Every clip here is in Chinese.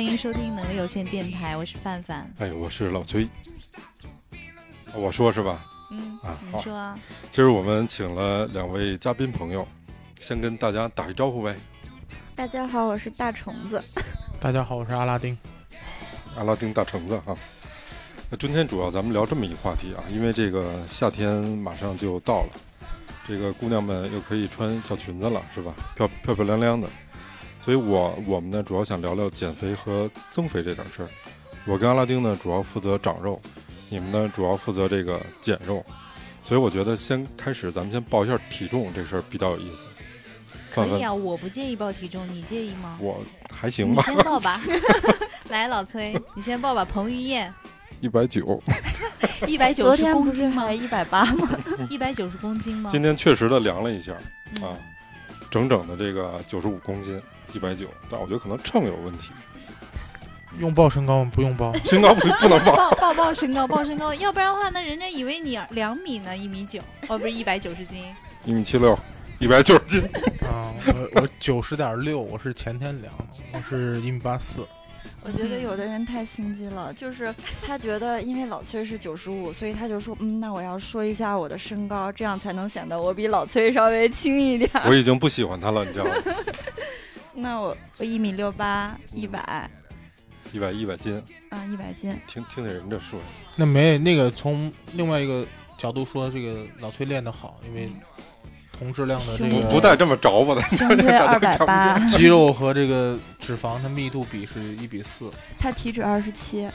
欢迎收听能力有限电台，我是范范。哎，我是老崔。我说是吧？嗯，啊好你说啊？今儿我们请了两位嘉宾朋友，先跟大家打一招呼呗。大家好，我是大虫子。大家好，我是阿拉丁。阿拉丁大橙子哈。那今天主要咱们聊这么一个话题啊，因为这个夏天马上就到了，这个姑娘们又可以穿小裙子了，是吧？漂漂漂亮亮的。所以我我们呢主要想聊聊减肥和增肥这点事儿。我跟阿拉丁呢主要负责长肉，你们呢主要负责这个减肉。所以我觉得先开始，咱们先报一下体重这事儿比较有意思。可以啊，我不介意报体重，你介意吗？我还行吧你吧，先报吧。来，老崔，你先报吧。彭于晏，一百九。一百九十公斤吗还？一百八吗？一百九十公斤吗？今天确实的量了一下，嗯啊，整整的这个九十五公斤，一百九，但我觉得可能秤有问题，用报身高吗？不用报。身高不不能报。报报报身高，报身高，要不然的话，那人家以为你两米呢，一米九，哦，不是一百九十斤。一米七六，一百九十斤。啊，我我九十点六，我是前天量的，我是一米八四。我觉得有的人太心机了，就是他觉得因为老崔是九十五，所以他就说，嗯，那我要说一下我的身高，这样才能显得我比老崔稍微轻一点。我已经不喜欢他了，你知道吗？那我我一米六八，一百，一百一百斤，啊，一百斤。听听听人这说，那没那个从另外一个角度说，这个老崔练得好，因为同质量的这个不不带这么着吧的，胸推二百八，肌肉和这个脂肪的密度比是一比四。他体脂二十七，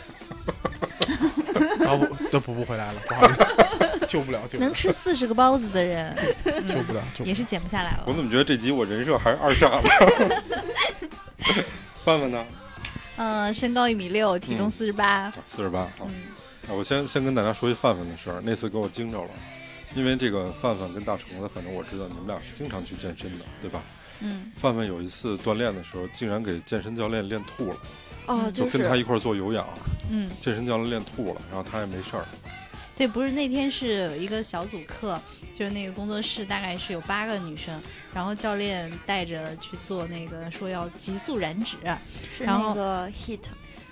啊不，都补不回来了，不好意思，救不了，救不了，能吃四十个包子的人，救嗯，不了，救不了。也是减不下来了。我怎么觉得这集我人设还是二傻子？范范呢？嗯，身高一米六，体重嗯四十八。四十八。啊，嗯，我先先跟大家说一范范的事儿，那次给我惊着了，因为这个范范跟大橙子，反正我知道你们俩是经常去健身的，对吧？嗯，范范有一次锻炼的时候，竟然给健身教练练吐了，哦，嗯就就是跟他一块儿做有氧，嗯，健身教练练吐了，然后他也没事儿。对，不是那天是有一个小组课，就是那个工作室大概是有八个女生，然后教练带着去做那个说要急速燃脂，是然后那个 hit，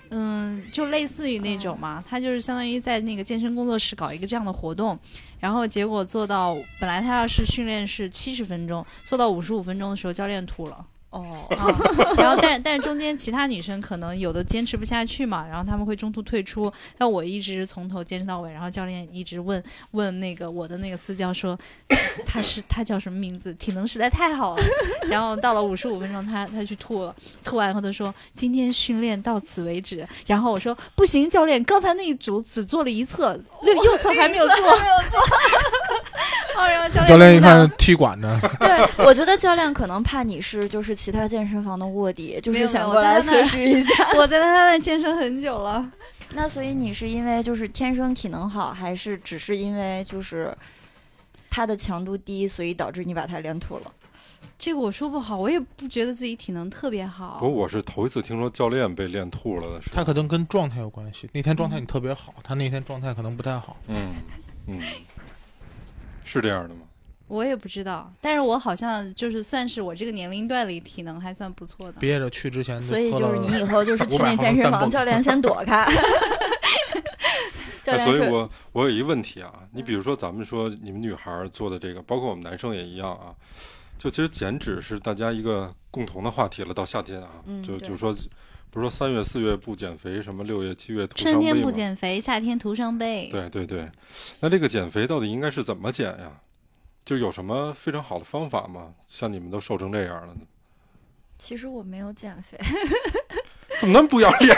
嗯，就类似于那种嘛，他就是相当于在那个健身工作室搞一个这样的活动，然后结果做到本来他要是训练是七十分钟，做到五十五分钟的时候，教练吐了。哦，啊，然后但但是中间其他女生可能有的坚持不下去嘛，然后他们会中途退出。但我一直从头坚持到尾，然后教练一直问问那个我的那个私教说 他是他叫什么名字，体能实在太好了。然后到了五十五分钟，他他去吐了，吐完以后他说今天训练到此为止。然后我说不行，教练，刚才那一组只做了一侧，右右侧还没有做。哦，然后教练教练一看踢馆的，对，我觉得教练可能怕你是就是其他健身房的卧底，就是想过来测我在那试一下。我在他那健身很久了。那所以你是因为就是天生体能好，还是只是因为就是它的强度低，所以导致你把它练吐了？这个我说不好，我也不觉得自己体能特别好。不过我是头一次听说教练被练吐了的事。他可能跟状态有关系。那天状态你特别好，他那天状态可能不太好。嗯嗯，是这样的吗？我也不知道，但是我好像就是算是我这个年龄段里体能还算不错的。憋着去之前所以就是你以后就是去那健身房，教练先躲开。所以我我有一个问题啊，你比如说咱们说你们女孩做的这个，包括我们男生也一样啊，就其实减脂是大家一个共同的话题了。到夏天啊，嗯就就说不是说三月四月不减肥，什么六月七月徒春天不减肥，夏天徒伤悲。对对对，那这个减肥到底应该是怎么减呀？就有什么非常好的方法吗？像你们都瘦成这样了呢，其实我没有减肥，怎么那么不要脸、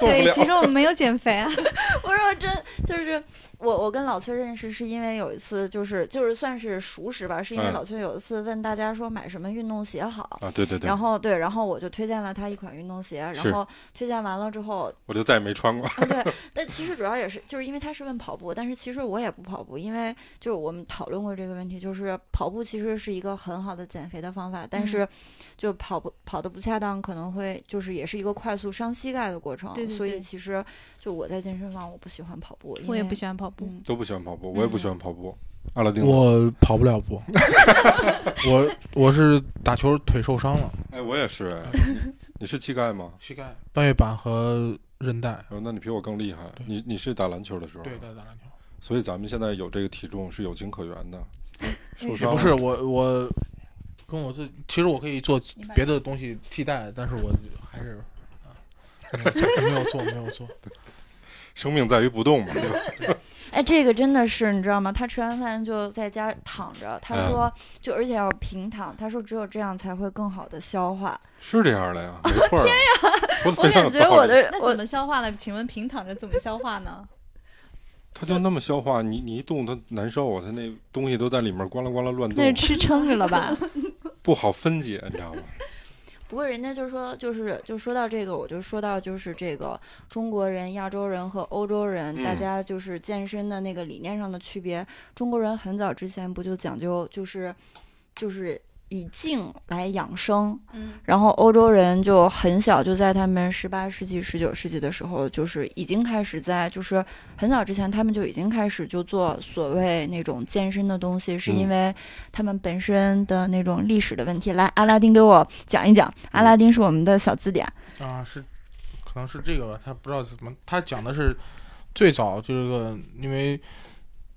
对，其实我没有减肥啊。我说真就是我我跟老崔认识是因为有一次就是就是算是熟识吧，是因为嗯老崔有一次问大家说买什么运动鞋好。啊，对对对，然后对，然后我就推荐了他一款运动鞋，然后推荐完了之后，我就再也没穿过。啊，对，但其实主要也是就是因为他是问跑步，但是其实我也不跑步，因为就是我们讨论过这个问题，就是跑步其实是一个很好的减肥的方法，但嗯是就跑步跑的不恰当，可能会就是也是一个快速伤膝盖的过程，所对对对以其实就我在健身房我不喜欢跑步，我也不喜欢跑步。嗯，都不喜欢跑步，我也不喜欢跑步。阿拉丁，我跑不了步，我我是打球腿受伤了，哎，我也是。哎你是膝盖吗？膝盖、半月板和韧带。哦，那你比我更厉害。你你是打篮球的时候？对，打打篮球。所以咱们现在有这个体重是有情可原的。受伤不是我我跟我自其实我可以做别的东西替代，但是我还是啊没有做没有做。生命在于不动嘛，对吧？哎，这个真的是你知道吗？他吃完饭就在家躺着，他嗯说就而且要平躺，他说只有这样才会更好的消化。是这样的呀，没错。天呀，我非常有感觉我道理。那怎么消化呢？请问平躺着怎么消化呢？他就那么消化，你你一动他难受啊，他那东西都在里面咣啷咣啷乱动那是，吃撑着了吧？不好分解，你知道吗？不过人家就说，就是就说到这个，我就说到就是这个中国人、亚洲人和欧洲人，嗯大家就是健身的那个理念上的区别。中国人很早之前不就讲究就是就是以静来养生，嗯，然后欧洲人就很小就在他们十八世纪、十九世纪的时候，就是已经开始在就是很早之前，他们就已经开始就做所谓那种健身的东西，是因嗯为他们本身的那种历史的问题。来，阿拉丁给我讲一讲，阿拉丁是我们的小字典。啊，是，可能是这个吧，他不知道怎么，他讲的是最早就是个，因为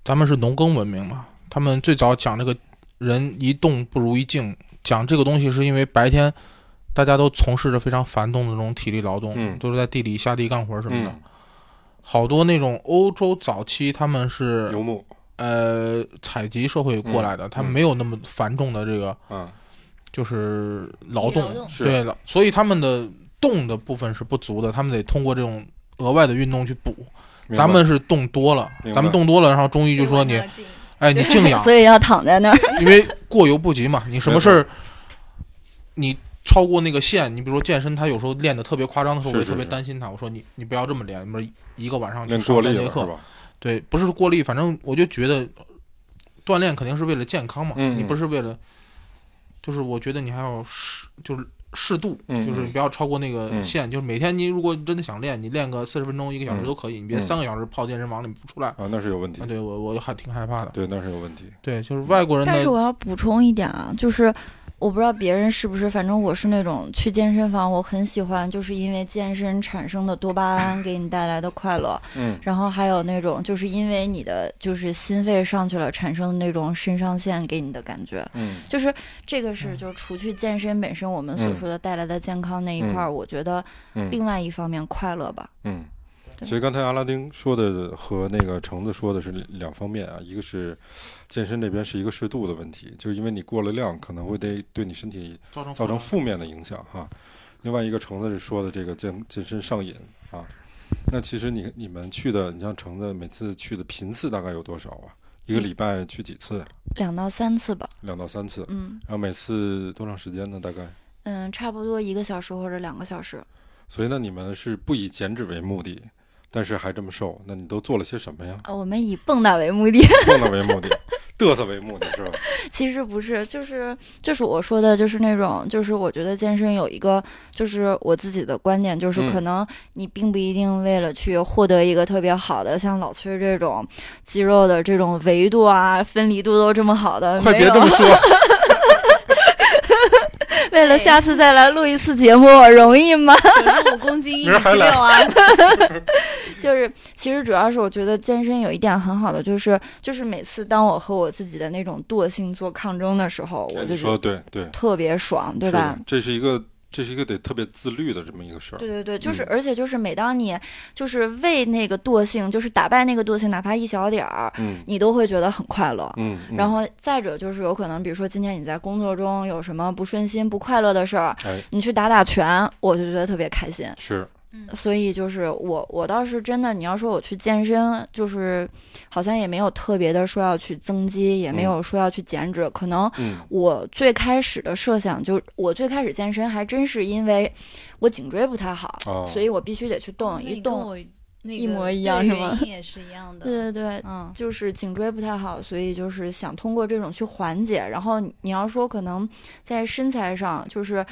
咱们是农耕文明嘛，他们最早讲这个人一动不如一静，讲这个东西是因为白天大家都从事着非常繁重的这种体力劳动，嗯。都是在地里下地干活什么的。嗯，好多那种欧洲早期他们是游牧。呃采集社会过来的，他没有那么繁重的这个嗯，就是劳动，劳动。对了，所以他们的动的部分是不足的，他们得通过这种额外的运动去补。咱们是动多了咱们动多了，然后中医就说你，哎，你静养，所以要躺在那儿。因为过犹不及嘛。你什么事儿，你超过那个线，你比如说健身，他有时候练的特别夸张的时候，我就特别担心他。我说你你不要这么练，不是一个晚上就练过上三节课？对，不是过力，反正我就觉得锻炼肯定是为了健康嘛，嗯你不是为了，就是我觉得你还要是，就是适度，嗯就是不要超过那个嗯线。就是每天你如果真的想练，你练个四十分钟、一个小时嗯都可以，你别嗯三个小时泡健身房里不出来。啊，那是有问题啊，。对我我还挺害怕的。对，那是有问题。对，就是外国人但是我要补充一点啊，就是我不知道别人是不是，反正我是那种去健身房，我很喜欢，就是因为健身产生的多巴胺给你带来的快乐。嗯然后还有那种，就是因为你的就是心肺上去了，产生的那种肾上腺给你的感觉，嗯就是这个是嗯就除去健身本身我们所嗯说的带来的健康那一块儿，我觉得嗯另外一方面快乐吧。所以刚才阿拉丁说的和那个橙子说的是两方面啊，一个是健身这边是一个适度的问题，就是因为你过了量，可能会对对你身体造成造成负负面的影响哈。另外一个橙子是说的这个健健身上瘾啊。那其实你你们去的，你像橙子每次去的频次大概有多少啊？一个礼拜去几次？两到三次吧，两到三次。嗯然后每次多长时间呢？大概？嗯，差不多一个小时或者两个小时。所以呢，你们是不以减脂为目的，但是还这么瘦，那你都做了些什么呀？啊，我们以蹦跶为目的。蹦跶为目的，嘚瑟为目的是吧？其实不是，就是就是我说的，就是那种，就是我觉得健身有一个，就是我自己的观点，就是嗯可能你并不一定为了去获得一个特别好的，像老崔这种肌肉的这种维度啊、分离度都这么好的，快别这么说，为了下次再来录一次节目，容易吗？九十五公斤，一米七六啊！就是其实主要是我觉得健身有一点很好的，就是就是每次当我和我自己的那种惰性做抗争的时候，我就说对对，特别爽，对吧？这是一个这是一个得特别自律的这么一个事儿。对对对，就是，嗯而且就是每当你就是为那个惰性，就是打败那个惰性，哪怕一小点儿，嗯你都会觉得很快乐。嗯，嗯然后再者就是有可能，比如说今天你在工作中有什么不顺心、不快乐的事儿，哎你去打打拳，我就觉得特别开心。是所以就是我，我倒是真的，你要说我去健身，就是好像也没有特别的说要去增肌，也没有说要去减脂，可能嗯我最开始的设想就，我最开始健身还真是因为我颈椎不太好，哦，所以我必须得去动，那一动，一模一样是吗原因也是一样的。对对对，嗯，就是颈椎不太好，所以就是想通过这种去缓解。然后你你要说可能在身材上，就是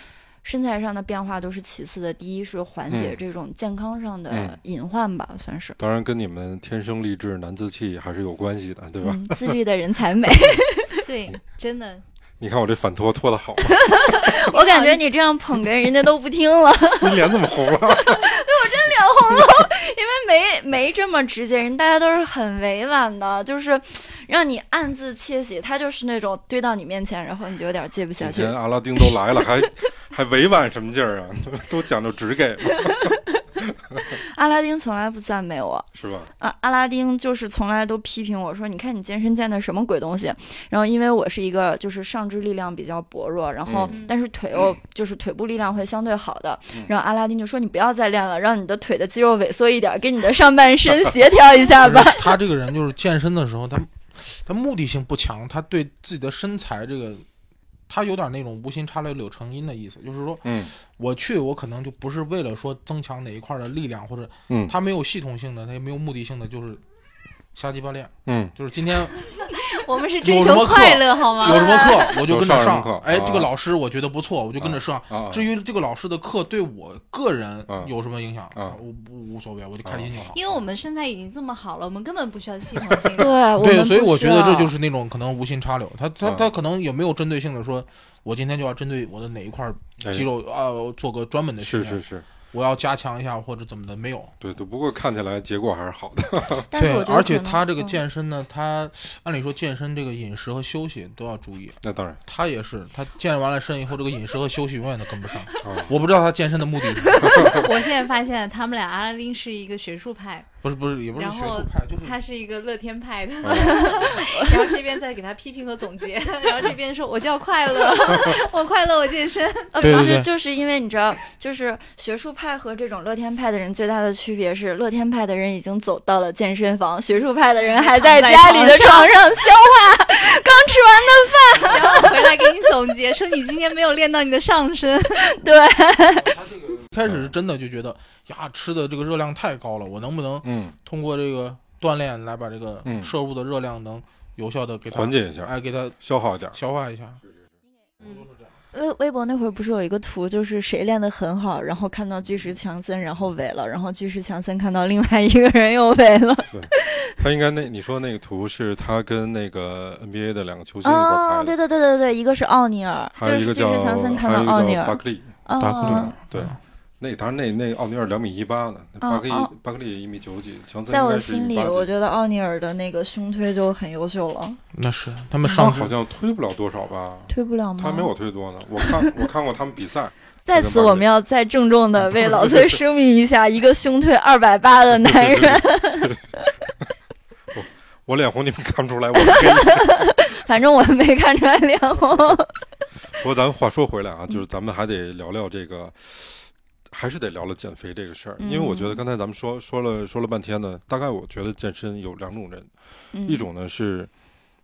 身材上的变化都是其次的，第一是缓解嗯这种健康上的嗯隐患吧，算是。当然跟你们天生丽质难自弃还是有关系的，对吧？嗯，自律的人才美。对，真的，你看我这反拖拖的好吗？我感觉你这样捧哏，人家都不听了，你脸怎么红了？对，我真脸红了因为没没这么直接，人大家都是很委婉的，就是让你暗自窃喜。他就是那种堆到你面前，然后你就有点接不下去。阿拉丁都来了，还还委婉什么劲儿啊？都讲究直给了，阿拉丁从来不赞美我，是吧？啊，阿拉丁就是从来都批评我说：“你看你健身健的什么鬼东西？”然后因为我是一个就是上肢力量比较薄弱，然后嗯但是腿又就是腿部力量会相对好的嗯，然后阿拉丁就说：“你不要再练了，让你的腿的肌肉萎缩一点，给你的上半身协调一下吧。他这个人就是健身的时候，他他目的性不强，他对自己的身材这个，他有点那种无心插柳柳成荫的意思，就是说嗯。我去，我可能就不是为了说增强哪一块的力量，或者嗯。他没有系统性的，他也没有目的性的，就是瞎鸡巴练，嗯，就是今天我们是追求快乐好吗？有什么课 我就跟着上哎，啊这个老师我觉得不错，我就跟着上。啊，至于这个老师的课对我个人啊有什么影响，啊我不无所谓，我就开心就好。因为我们身材已经这么好了，我们根本不需要系统 性对，对，所以我觉得这就是那种可能无心插柳，他他啊他可能也没有针对性的说，我今天就要针对我的哪一块哎肌肉啊做个专门的训练，是是是，我要加强一下或者怎么的，没有。对都，不过看起来结果还是好的。对 但是我，觉得而且他这个嗯健身呢，他按理说健身这个饮食和休息都要注意，那当然他也是，他健完了身以后，这个饮食和休息永远都跟不上。啊，我不知道他健身的目的是什么，我现在发现他们俩阿拉丁是一个学术派，不是不是，也不是然后学术派，就是他是一个乐天派的，啊 然后这边在给他批评和总结，然后这边说我就要快乐，我快乐我健身。呃，不是，就是因为你知道，就是学术派和这种乐天派的人最大的区别是，乐天派的人已经走到了健身房，学术派的人还在家里的床上消化刚吃完的饭。然后回来给你总结说你今天没有练到你的上身，对，他这个开始是真的就觉得呀，吃的这个热量太高了，我能不能嗯，通过这个锻炼来把这个嗯。摄入的热量能有效的给它缓解一下，哎，给它消耗一点。消化一下。嗯，微微博那会儿不是有一个图，就是谁练得很好，然后看到巨石强森，然后萎了，然后巨石强森看到另外一个人又萎了。对他应该那你说那个图是他跟那个 NBA 的两个球星一块儿哦，拍的，对对对对对，一个是奥尼尔，还有一个就是巨叫石强森看还有一到奥尼尔。个叫巴，克利，哦巴克利哦。对，那当然那那奥尼尔两米一八呢，巴克利哦巴克利也一米九几，强森在我心里，我觉得奥尼尔的那个胸推就很优秀了，那是他们他上好像推不了多少吧？推不了吗？他没我推多呢，我看我看过他们比赛，在此，我们要再郑重的为老 崔声明一下，一个胸推二百八的男人，我脸红你们看不出来，我黑。反正我没看出来脸红。不过咱话说回来啊，就是咱们还得聊聊这个，还是得聊聊减肥这个事儿，因为我觉得刚才咱们说说了说了半天呢，大概我觉得健身有两种人，嗯。一种呢是。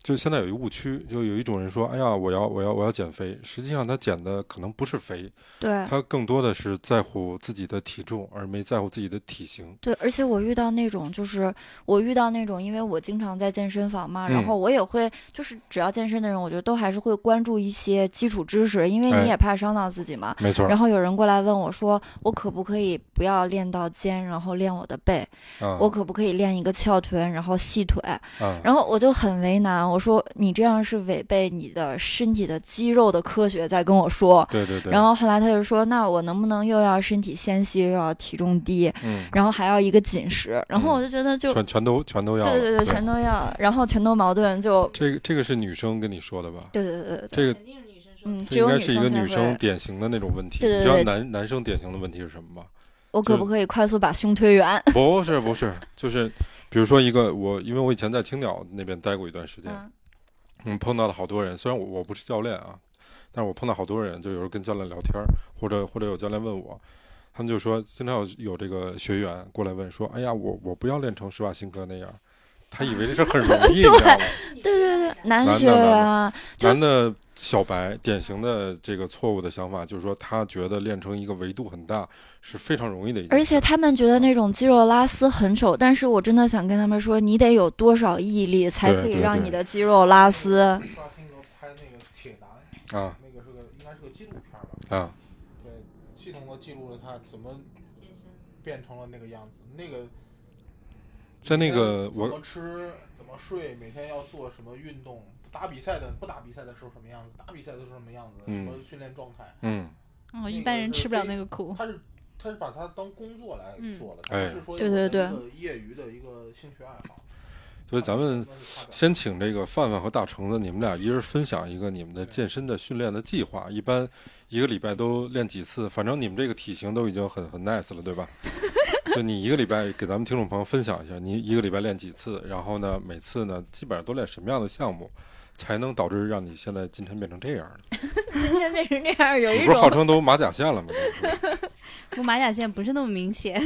就现在有一误区，就有一种人说：“哎呀，我要我要我要减肥。”实际上他减的可能不是肥，对他更多的是在乎自己的体重，而没在乎自己的体型。对，而且我遇到那种，就是我遇到那种，因为我经常在健身房嘛，嗯然后我也会，就是只要健身的人，我觉得都还是会关注一些基础知识，因为哎你也怕伤到自己嘛。没错，然后有人过来问我说，我可不可以不要练到肩，然后练我的背？啊，我可不可以练一个翘臀，然后细腿？啊，然后我就很为难，我说你这样是违背你的身体的肌肉的科学在跟我说。对对对，然后后来他就说，那我能不能又要身体纤细，又要体重低，嗯，然后还要一个紧实？然后我就觉得就、全全都全都要了，对对对，全都要，然后全都矛盾，就这个这个是女生跟你说的吧？对对对对对，这个肯定是女生说嗯，这应该是一个女生。典型的那种问题。你知道男男生典型的问题是什么吗？我可不可以快速把胸推圆？不是不是，就是比如说一个我，因为我以前在青鸟那边待过一段时间，嗯。嗯，碰到了好多人，虽然我我不是教练啊，但是我碰到好多人，就有时候跟教练聊天儿，或者或者有教练问我，他们就说经常有有这个学员过来问说，哎呀，我我不要练成施瓦辛格那样，他以为这事很容易，你知道吗？对对对，男学员男的小白典型的这个错误的想法就是说，他觉得练成一个维度很大是非常容易的一件事，而且他们觉得那种肌肉拉丝很丑，但是我真的想跟他们说，你得有多少毅力才可以让你的肌肉拉丝？施瓦辛格拍那个铁男，啊那个是个应该是个纪录片吧？啊，对，系统的记录了他怎么变成了那个样子。那个在那个怎么吃、怎么睡，每天要做什么运动，打比赛的不打比赛的时候什么样子，打比赛的时候什么样子，嗯什么训练状态，嗯，哦，一般人吃不了那个苦。他是他是把它当工作来做了，他是说对对对有一个业余的一个兴趣爱好。所以咱们先请这个范范和大橙子，你们俩一人分享一个你们的健身的训练的计划。一般一个礼拜都练几次？反正你们这个体型都已经很很 nice 了，对吧？就你一个礼拜给咱们听众朋友分享一下，你一个礼拜练几次？然后呢，每次呢基本上都练什么样的项目，才能导致让你现在今天变成这样呢？今天变成这样，有一种不是号称都马甲线了吗？我马甲线不是那么明显，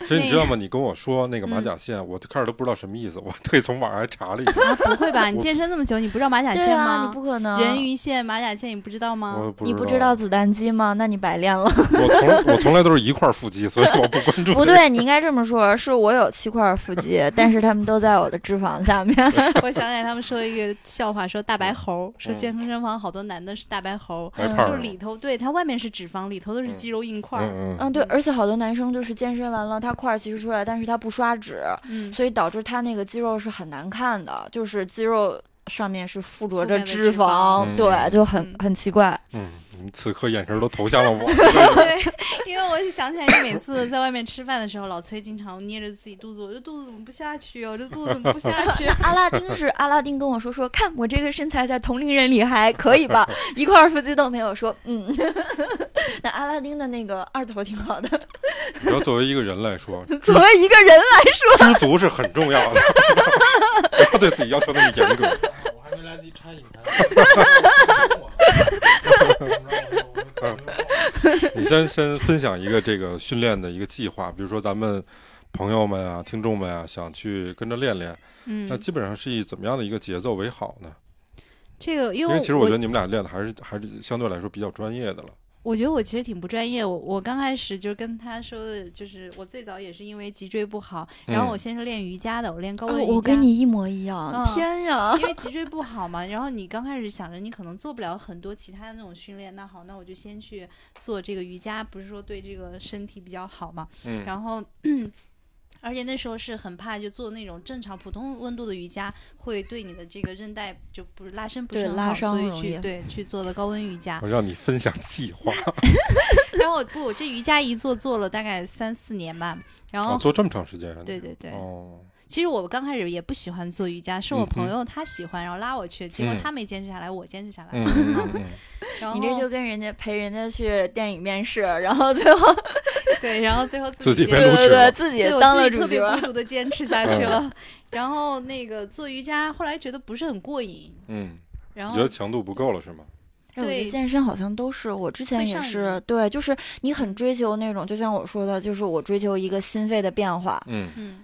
其实你知道吗？你跟我说那个马甲线，我开始都不知道什么意思，我特意从网上还查了一下。啊，不会吧？你健身那么久，你不知道马甲线吗你？不可能。人鱼线、马甲线，你不知道吗？你不知道子弹肌吗？那你白练了。我从我从来都是一块腹肌，所以我不关注。不对，你应该这么说，是我有七块腹肌，但是他们都在我的脂肪下面。我想起来他们说一个笑话，说大白猴，说嗯健身房好多男的是大白猴，就是里头对它外面是脂肪，里头都是肌肉硬块儿。嗯嗯嗯，对，而且好多男生就是健身完了，他块儿其实出来，但是他不刷脂，嗯，所以导致他那个肌肉是很难看的，就是肌肉上面是附着着脂脂肪嗯对，就很嗯很奇怪。嗯，你此刻眼神都投向了我。对，因为我就想起来，你每次在外面吃饭的时候，老崔经常捏着自己肚子，我这肚子怎么不下去哦？这肚子怎么不下去？阿拉丁是阿拉丁跟我说说，看我这个身材在同龄人里还可以吧，一块腹肌都没有，说嗯。那阿拉丁的那个二头挺好的，你要，作为一个人来说，作为一个人来说知足是很重要的，不要对自己要求那么严格。我还没来得及插引他。你先先分享一个这个训练的一个计划，比如说咱们朋友们啊、听众们啊，想去跟着练练，嗯那嗯，基本上是以怎么样的一个节奏为好呢？这个因为因为其实我觉得你们俩练的还是还是相对来说比较专业的了。我觉得我其实挺不专业。我我刚开始就跟他说的，就是我最早也是因为脊椎不好，然后我先是练瑜伽的，我练高位瑜伽。哦，我跟你一模一样，嗯天呀！因为 脊椎不好嘛，然后你刚开始想着你可能做不了很多其他的那种训练，那好，那我就先去做这个瑜伽，不是说对这个身体比较好嘛。嗯然后，而且那时候是很怕，就做那种正常普通温度的瑜伽，会对你的这个韧带就不是拉伸不是拉很好，所以去对去做的高温瑜伽我。让你分享计划，然后不，我这瑜伽一做做了大概三四年吧。然后哦，做这么长时间啊？对对对，哦，其实我刚开始也不喜欢做瑜伽，是我朋友他喜欢，然后拉我去，结果嗯。他没坚持下来，我坚持下来。嗯了。你这就跟人家陪人家去电影面试，然后最后 对，然后最后自己坚持被录取了。对对对，自己当了主自己特别角孤。独的坚持下去了。然后那个做瑜伽，后来觉得不是很过瘾，嗯，然后觉得强度不够了是吗？对。健身好像都是，我之前也是，对，就是你很追求那种，就像我说的，就是我追求一个心肺的变化。嗯。嗯，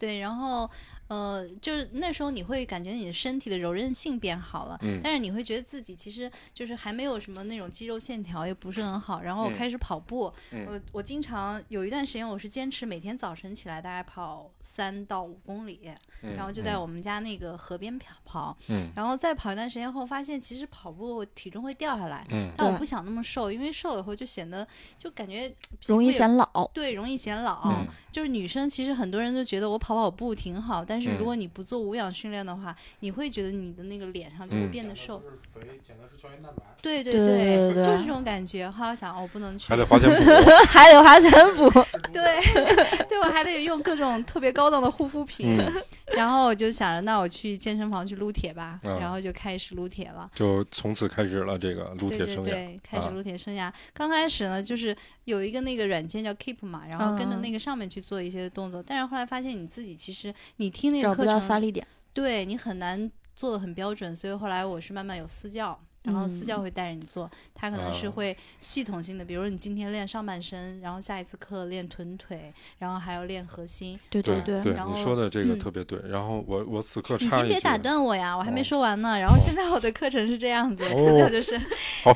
对，然后呃，就是那时候你会感觉你的身体的柔韧性变好了。嗯但是你会觉得自己其实就是还没有什么那种肌肉线条，也不是很好。然后开始跑步，嗯我我经常有一段时间我是坚持每天早晨起来大概跑三到五公里，嗯，然后就在我们家那个河边跑跑，嗯然后再跑一段时间后，发现其实跑步体重会掉下来，嗯但我不想那么瘦，因为瘦以后就显得就感觉容易显老。对，容易显老。嗯就是女生其实很多人都觉得我跑跑步挺好，但是嗯如果你不做无氧训练的话，你会觉得你的那个脸上就会嗯变得瘦。对对对对对就是这种感觉。后来我想，哦，我不能去还，得花钱补。还得花钱补。对，对我还得用各种特别高档的护肤品。嗯，然后我就想着，那我去健身房去撸铁吧，嗯然后就开始撸铁了。就从此开始了这个撸对铁生涯。对对，开始啊撸铁生涯。刚开始呢，就是有一个那个软件叫 Keep 嘛，然后跟着嗯那个上面去做一些动作。但是后来发现你自己其实你听那个找不到课程，发力点。对你很难做的很标准，所以后来我是慢慢有私教。然后私教嗯会带着你做，他可能是啊会系统性的，比如说你今天练上半身，然后下一次课练臀腿，然然后还要练核心。对对对，对，然后你说的这个嗯特别对。然后我我此刻你先别打断我呀，我还没哦说完呢。然后现在我的课程是这样子，哦私教就是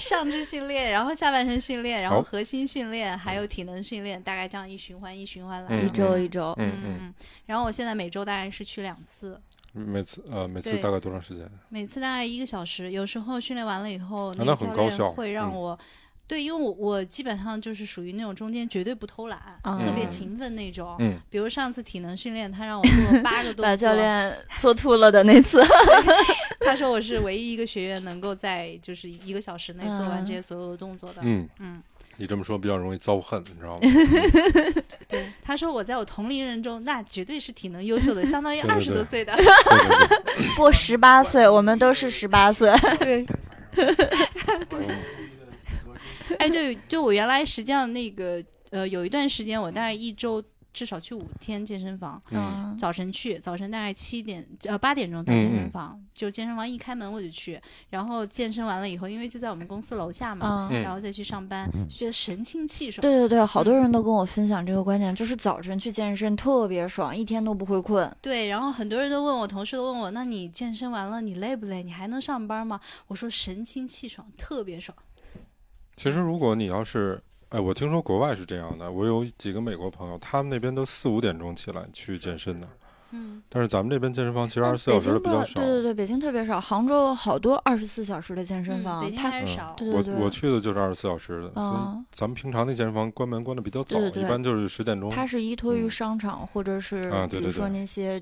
上肢训练，然后下半身训练，然后核心训练，还有体能训练，大概这样一循环一循环来。嗯一周一周。嗯嗯，嗯，然后我现在每周大概是去两次，每次呃每次大概多长时间？每次大概一个小时。有时候训练完了以后，那那个教练很高效会让嗯我对，因为我我基本上就是属于那种中间绝对不偷懒，嗯特别勤奋那种。嗯，比如上次体能训练，他让我做八个动作，把教练做吐了的那次，他说我是唯一一个学员能够在就是一个小时内做完嗯这些所有的动作的。嗯，嗯，你这么说比较容易遭恨，你知道吗？对，他说我在我同龄人中，那绝对是体能优秀的，相当于二十多岁的。不十八岁，我们都是十八岁。对，嗯 哎，对，就我原来实际上那个呃，有一段时间我大概一周至少去五天健身房，嗯，早晨去，早晨大概七点呃八点钟到健身房，就健身房一开门我就去，然后健身完了以后，因为就在我们公司楼下嘛，嗯，然后再去上班，就觉得神清气爽。对对对，好多人都跟我分享这个观点，就是早晨去健身特别爽，一天都不会困。对，然后很多人都问我，同事都问我，那你健身完了你累不累？你还能上班吗？我说神清气爽，特别爽。其实如果你要是，哎，我听说国外是这样的，我有几个美国朋友，他们那边都四五点钟起来去健身的，嗯，但是咱们这边健身房其实二十四小时比较少。对对对，北京特别少，杭州有好多二十四小时的健身嗯房，北京它还是少。我对对对我去的就是二十四小时的，所以嗯咱们平常那健身房关门关的比较早，对对对一般就是十点钟。它是依托于嗯商场或者是比如说那些。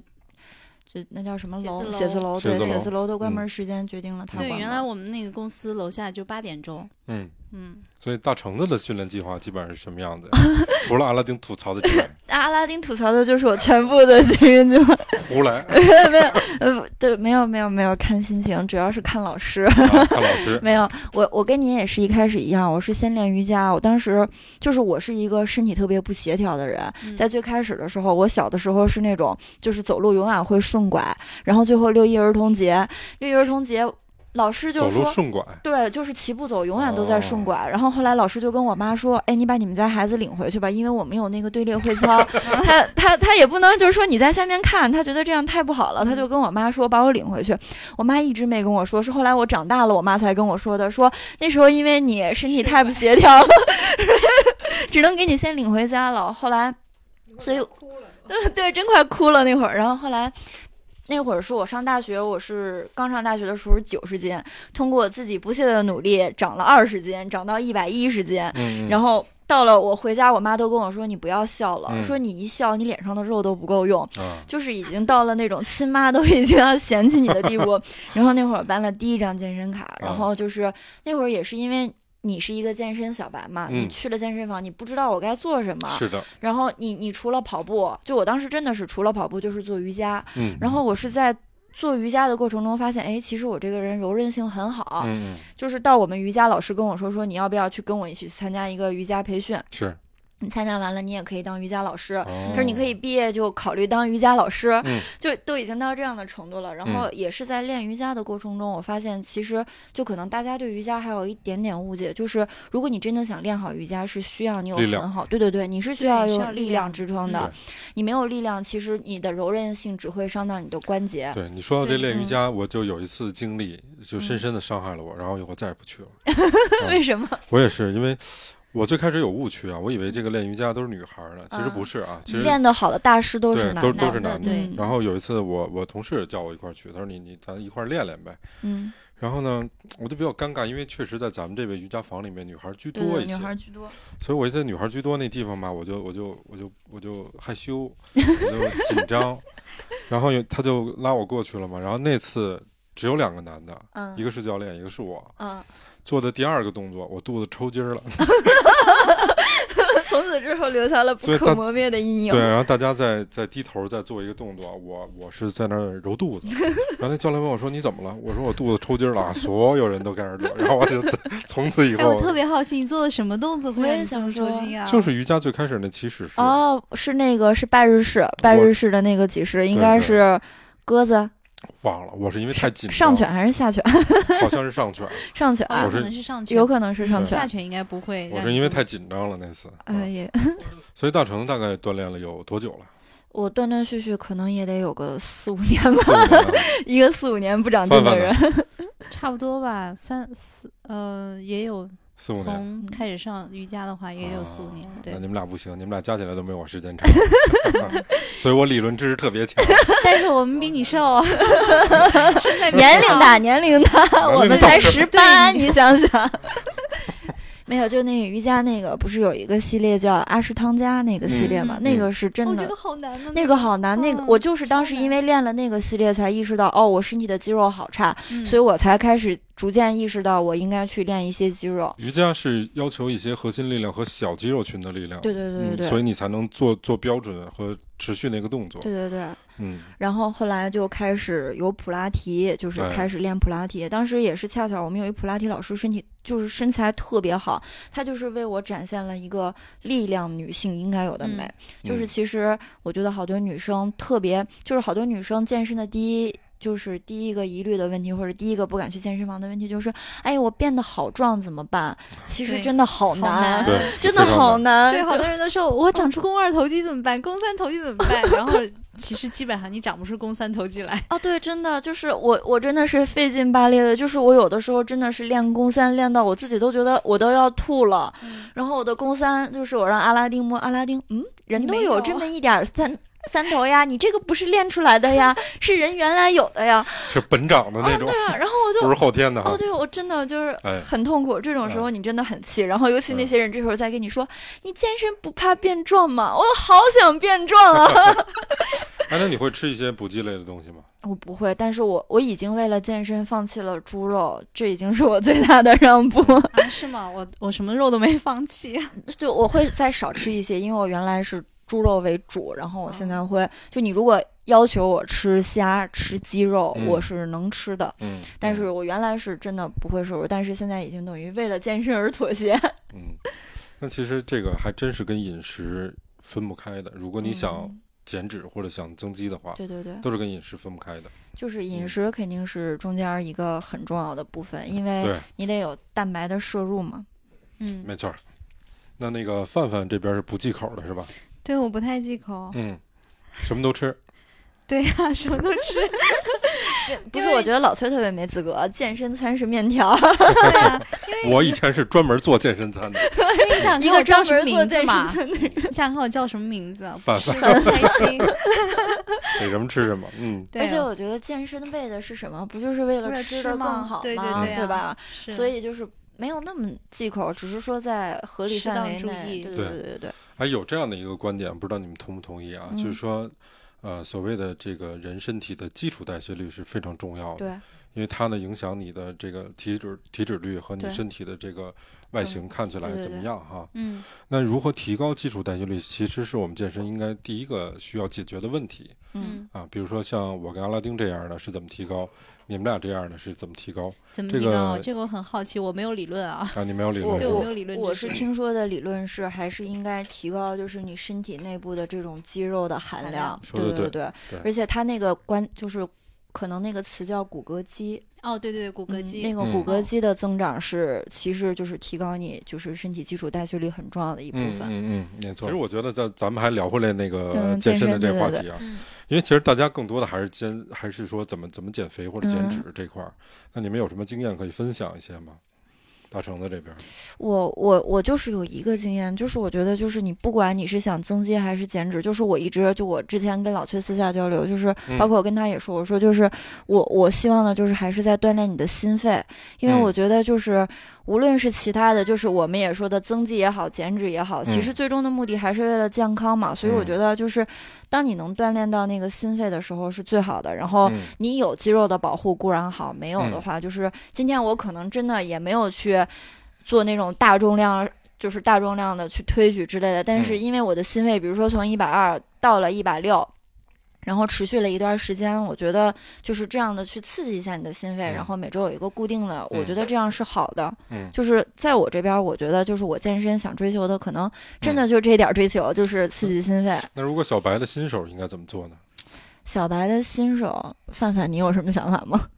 就那叫什么楼？写字楼写字楼，对，写字楼的关嗯门时间决定了它关对，原来我们那个公司楼下就八点钟。嗯，嗯，所以大橙子的训练计划基本上是什么样子？除了阿拉丁吐槽的之外，阿拉丁吐槽的就是我全部的训练计划，胡来 没有，呃，对，没有，没有，没有看心情，主要是看老师。啊，看老师。没有，我我跟你也是一开始一样，我是先练瑜伽。我当时就是我是一个身体特别不协调的人，嗯在最开始的时候，我小的时候是那种就是走路永远会顺拐，然后最后六一儿童节，六一儿童节老师就走路说。顺拐，对，就是齐步走，永远都在顺哦拐。然后后来老师就跟我妈说：“哎，你把你们家孩子领回去吧，因为我们有那个队列会操。他他他也不能就是说你在下面看，他觉得这样太不好了，他就跟我妈说把我领回去。我妈一直没跟我说，是后来我长大了，我妈才跟我说的。说那时候因为你身体太不协调了，只能给你先领回家了。后来，所以对 对，真快哭了那会儿。然后后来。那会儿是我上大学，我是刚上大学的时候九十斤，通过我自己不懈的努力长了二十斤，长到一百一十斤。然后到了我回家，我妈都跟我说：“你不要笑了，嗯说你一笑，你脸上的肉都不够用。”啊，就是已经到了那种亲妈都已经要嫌弃你的地步。然后那会儿办了第一张健身卡，然后就是那会儿也是因为。你是一个健身小白嘛？嗯你去了健身房，你不知道我该做什么。是的，然后你你除了跑步，就我当时真的是除了跑步就是做瑜伽。嗯，然后我是在做瑜伽的过程中发现，哎，其实我这个人柔韧性很好。嗯嗯就是到我们瑜伽老师跟我说说，你要不要去跟我一起参加一个瑜伽培训？是，你参加完了，你也可以当瑜伽老师。哦他说你可以毕业就考虑当瑜伽老师，嗯就都已经到这样的程度了。然后也是在练瑜伽的过程中，我发现其实就可能大家对瑜伽还有一点点误解，就是如果你真的想练好瑜伽，是需要你有很好，对对对，你是需要有力量要力量支撑的。你没有力量，其实你的柔韧性只会伤到你的关节。对你说到这练瑜嗯伽，我就有一次经历，就深深的伤害了我，然后以后再也不去了。为什么？我也是，因为我最开始有误区啊，我以为这个练瑜伽都是女孩儿的，其实不是啊，其实练得好的大师都是男的。都是男的。然后有一次我我同事叫我一块儿去，他说你你咱一块儿练练呗。嗯，然后呢，我就比较尴尬，因为确实在咱们这边瑜伽房里面女孩居多一些女，孩居多。所以我在女孩居多那地方嘛，我就我就我就我就害羞，我就紧张，然后他就拉我过去了嘛。然后那次只有两个男的，嗯一个是教练，一个是我。嗯，做的第二个动作，我肚子抽筋儿了。从此之后留下了不可磨灭的阴影。对，然后大家在在低头在做一个动作，我我是在那儿揉肚子，然后那教练问我说你怎么了？我说我肚子抽筋儿了啊，所有人都开始乐，然后我就从此以哎，后我特别好奇，你做的什么动作会我也让你想说抽筋啊？就是瑜伽最开始那起始式，哦，是那个是拜日式，拜日式的那个几式，应该是鸽子忘了，我是因为太紧张，上犬，还是下犬？好像是上犬，上拳，哦，有我是可能是上犬，有可能是上犬下。犬应该不会。我是因为太紧张了那次，哎嗯也，所以大成大概锻炼了有多久了？我断断续续可能也得有个四五年吧，一个四五年不长进的人。差不多吧，三四呃也有，四五年。从开始上瑜伽的话也有四五年，对那。你们俩不行，你们俩加起来都没有我时间长，所以我理论知识特别强。但是我们比你瘦，年龄大，年龄大，我们才十八，你想想。没有，就那个瑜伽那个，不是有一个系列叫阿什汤加那个系列吗？嗯那个是真的我觉得。好难呢。那个好难，那个嗯我就是当时因为练了那个系列，才意识到哦，我身体的肌肉好差，嗯所以我才开始逐渐意识到我应该去练一些肌肉。瑜伽是要求一些核心力量和小肌肉群的力量，对对对对对，嗯所以你才能做做标准和持续那个动作。对对对。嗯然后后来就开始有普拉提，就是哎开始练普拉提。当时也是恰巧我们有一普拉提老师，身体就是身材特别好，她就是为我展现了一个力量女性应该有的美。就是嗯其实我觉得好多女生特别，就是好多女生健身的第一。就是第一个疑虑的问题，或者第一个不敢去健身房的问题，就是，哎，我变得好壮怎么办？其实真的好好难，真的好。难。对，好多人都说我长出肱二头肌怎么办？肱三头肌怎么办？然后其实基本上你长不出肱三头肌来。啊，对，真的就是我，我真的是费劲巴力的，就是我有的时候真的是练肱三练到我自己都觉得我都要吐了，然后我的肱三就是我让阿拉丁摸，阿拉丁，嗯，人都有有这么一点儿三三头呀，你这个不是练出来的呀，是人原来有的呀，是本长的那种，对啊，然后我就。不是后天的哦，。对，我真的就是哎很痛苦。这种时候嗯你真的很气，然后尤其那嗯些人这时候再跟你说：“你健身不怕变壮吗？”我好想变壮啊！哎，那你会吃一些补剂类的东西吗？我不会，但是我我已经为了健身放弃了猪肉，这已经是我最大的让步。啊，是吗？我我什么肉都没放弃。就我会再少吃一些，因为我原来是猪肉为主，然后我现在会，就你如果要求我吃虾、吃鸡肉，嗯我是能吃的，嗯，但是我原来是真的不会摄入，但是现在已经等于为了健身而妥协。嗯，那其实这个还真是跟饮食分不开的。如果你想嗯减脂或者想增肌的话，对对对，都是跟饮食分不开的。就是饮嗯食肯定是中间一个很重要的部分，因为，你得有蛋白的摄入嘛。嗯，没错。那那个范范这边是不忌口的是吧？对，我不太忌口。嗯，什么都吃。对呀、什么都吃。不是，我觉得老崔特别没资格，健身餐是面条。对呀、我以前是专门做健身餐的，因为你想一个看我叫专什么名字嘛？你想看我叫什么名字？饭吃的很开心。给什么吃什么。嗯，对啊，而且我觉得健身为的是什么？不就是为了吃的更好吗好对吧？所以就是没有那么忌口，只是说在合理范围内。意对对对对对，还有这样的一个观点，不知道你们同不同意啊？嗯就是说，呃，所谓的这个人身体的基础代谢率是非常重要的，对因为它呢影响你的这个体脂体脂率和你身体的这个外形看起来怎么样哈。嗯那如何提高基础代谢率，其实是我们健身应该第一个需要解决的问题嗯，啊。比如说像我跟阿拉丁这样的是怎么提高，你们俩这样的是怎么提高怎么提高？个这个我很好奇，我没有理论啊。啊？你没有理论对没有理论我是听说的理论是还是应该提高，就是你身体内部的这种肌肉的含量对对对对而且它那个关就是。可能那个词叫骨骼肌，哦，对对对，骨骼嗯肌。那个嗯骨骼肌的增长是，其实就是提高你就是身体基础代谢率很重要的一部嗯分。嗯嗯，没错。其实我觉得咱咱们还聊回来那个嗯健身的这个话题啊，嗯因为其实大家更多的还是减，还是说怎么怎么减肥或者减脂嗯这块儿。那你们有什么经验可以分享一些吗？大橙子这边，我我我就是有一个经验，就是我觉得就是你不管你是想增肌还是减脂，就是我一直就我之前跟老崔私下交流，就是嗯包括我跟他也说，我说就是我我希望呢就是还是在锻炼你的心肺，因为嗯我觉得就是无论是其他的，就是我们也说的增肌也好，减脂也好，其实嗯最终的目的还是为了健康嘛，所以我嗯觉得就是当你能锻炼到那个心肺的时候是最好的，然后。嗯你有肌肉的保护固然好，没有的嗯话，就是今天我可能真的也没有去做那种大重量，就是大重量的去推举之类的。但是嗯因为我的心肺，比如说从一百二到了一百六。然后持续了一段时间，我觉得就是这样的去刺激一下你的心肺，嗯然后每周有一个固定的，我嗯觉得这样是好的。嗯就是在我这边，我觉得就是我健身想追求的，可能嗯真的就这点儿追求，就是刺激心肺。那如果小白的新手应该怎么做呢？小白的新手，范范，你有什么想法吗？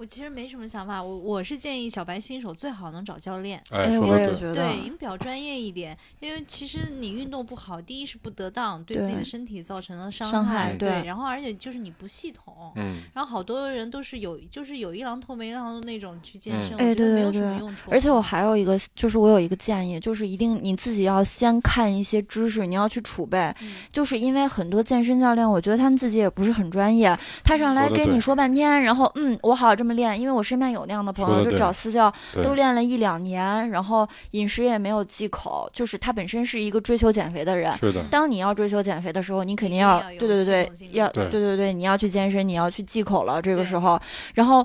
我其实没什么想法，我我是建议小白新手最好能找教练。对，我也觉得，对，因为比较专业一点。因为其实你运动不好，第一是不得当，对自己的身体造成了伤害。害对然后而且就是你不系统。嗯然后好多人都是有，就是有一榔头没榔头那种去健身，嗯哎我觉得没有对对对什么用处。而且我还有一个，就是我有一个建议，就是一定你自己要先看一些知识，你要去储备。嗯就是因为很多健身教练，我觉得他们自己也不是很专业，他上来跟你说半天，然后嗯，我好这么么练，因为我身边有那样的朋友，就找私教都练了一两年，然后饮食也没有忌口，就是他本身是一个追求减肥的人。是的，当你要追求减肥的时候，你肯定要对对对对，要对对对对，你要去健身，你要去忌口了。这个时候，然后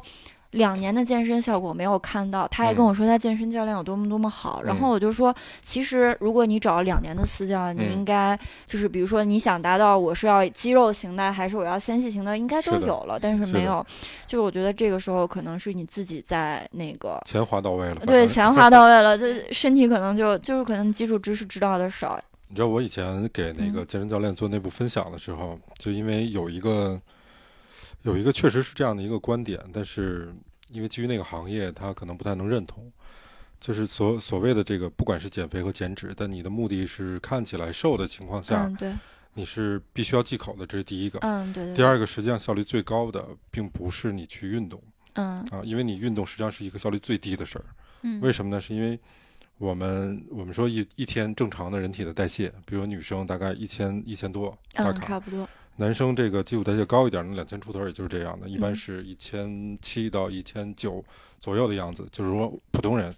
两年的健身效果没有看到，他还跟嗯我说他健身教练有多么多么好。然嗯后我就说，其实如果你找了两年的私教，你嗯应该就是比如说你想达到我是要肌肉型的还是我要纤细型的，应该都有了，但是没有。就是我觉得这个时候可能是你自己在那个。钱花到位了。对，钱花到位了，就身体可能就就是可能基础知识知道的少，你知道我以前给那个嗯健身教练做内部分享的时候，就因为有一个有一个确实是这样的一个观点，但是因为基于那个行业，他可能不太能认同。就是所所谓的这个，不管是减肥和减脂，但你的目的是看起来瘦的情况下，嗯，对，你是必须要忌口的，这是第一个。嗯，对对，第二个，实际上效率最高的，并不是你去运动嗯啊，因为你运动实际上是一个效率最低的事儿。嗯，为什么呢？是因为我们我们说一一天正常的人体的代谢，比如女生大概一千一千多大嗯，卡，差不多，男生这个基础代谢高一点那两千出头，也就是这样的，一般嗯是一千七到一千九左右的样子。就是说普通人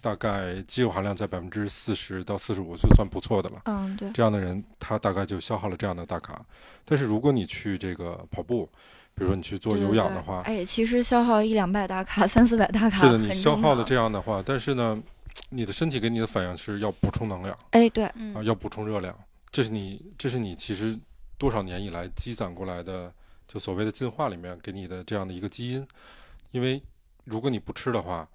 大概肌肉含量在百分之四十到四十五就算不错的了。嗯，对，这样的人，他大概就消耗了这样的大卡。但是如果你去这个跑步，比如说你去做有氧的话，哎，其实消耗一两百大卡、三四百大卡是的，你消耗的这样的话，但是呢，你的身体给你的反应是要补充能量哎，对，啊，嗯，要补充热量，这是你这是你其实多少年以来积攒过来的，就所谓的进化里面给你的这样的一个基因。因为如果你不吃的话，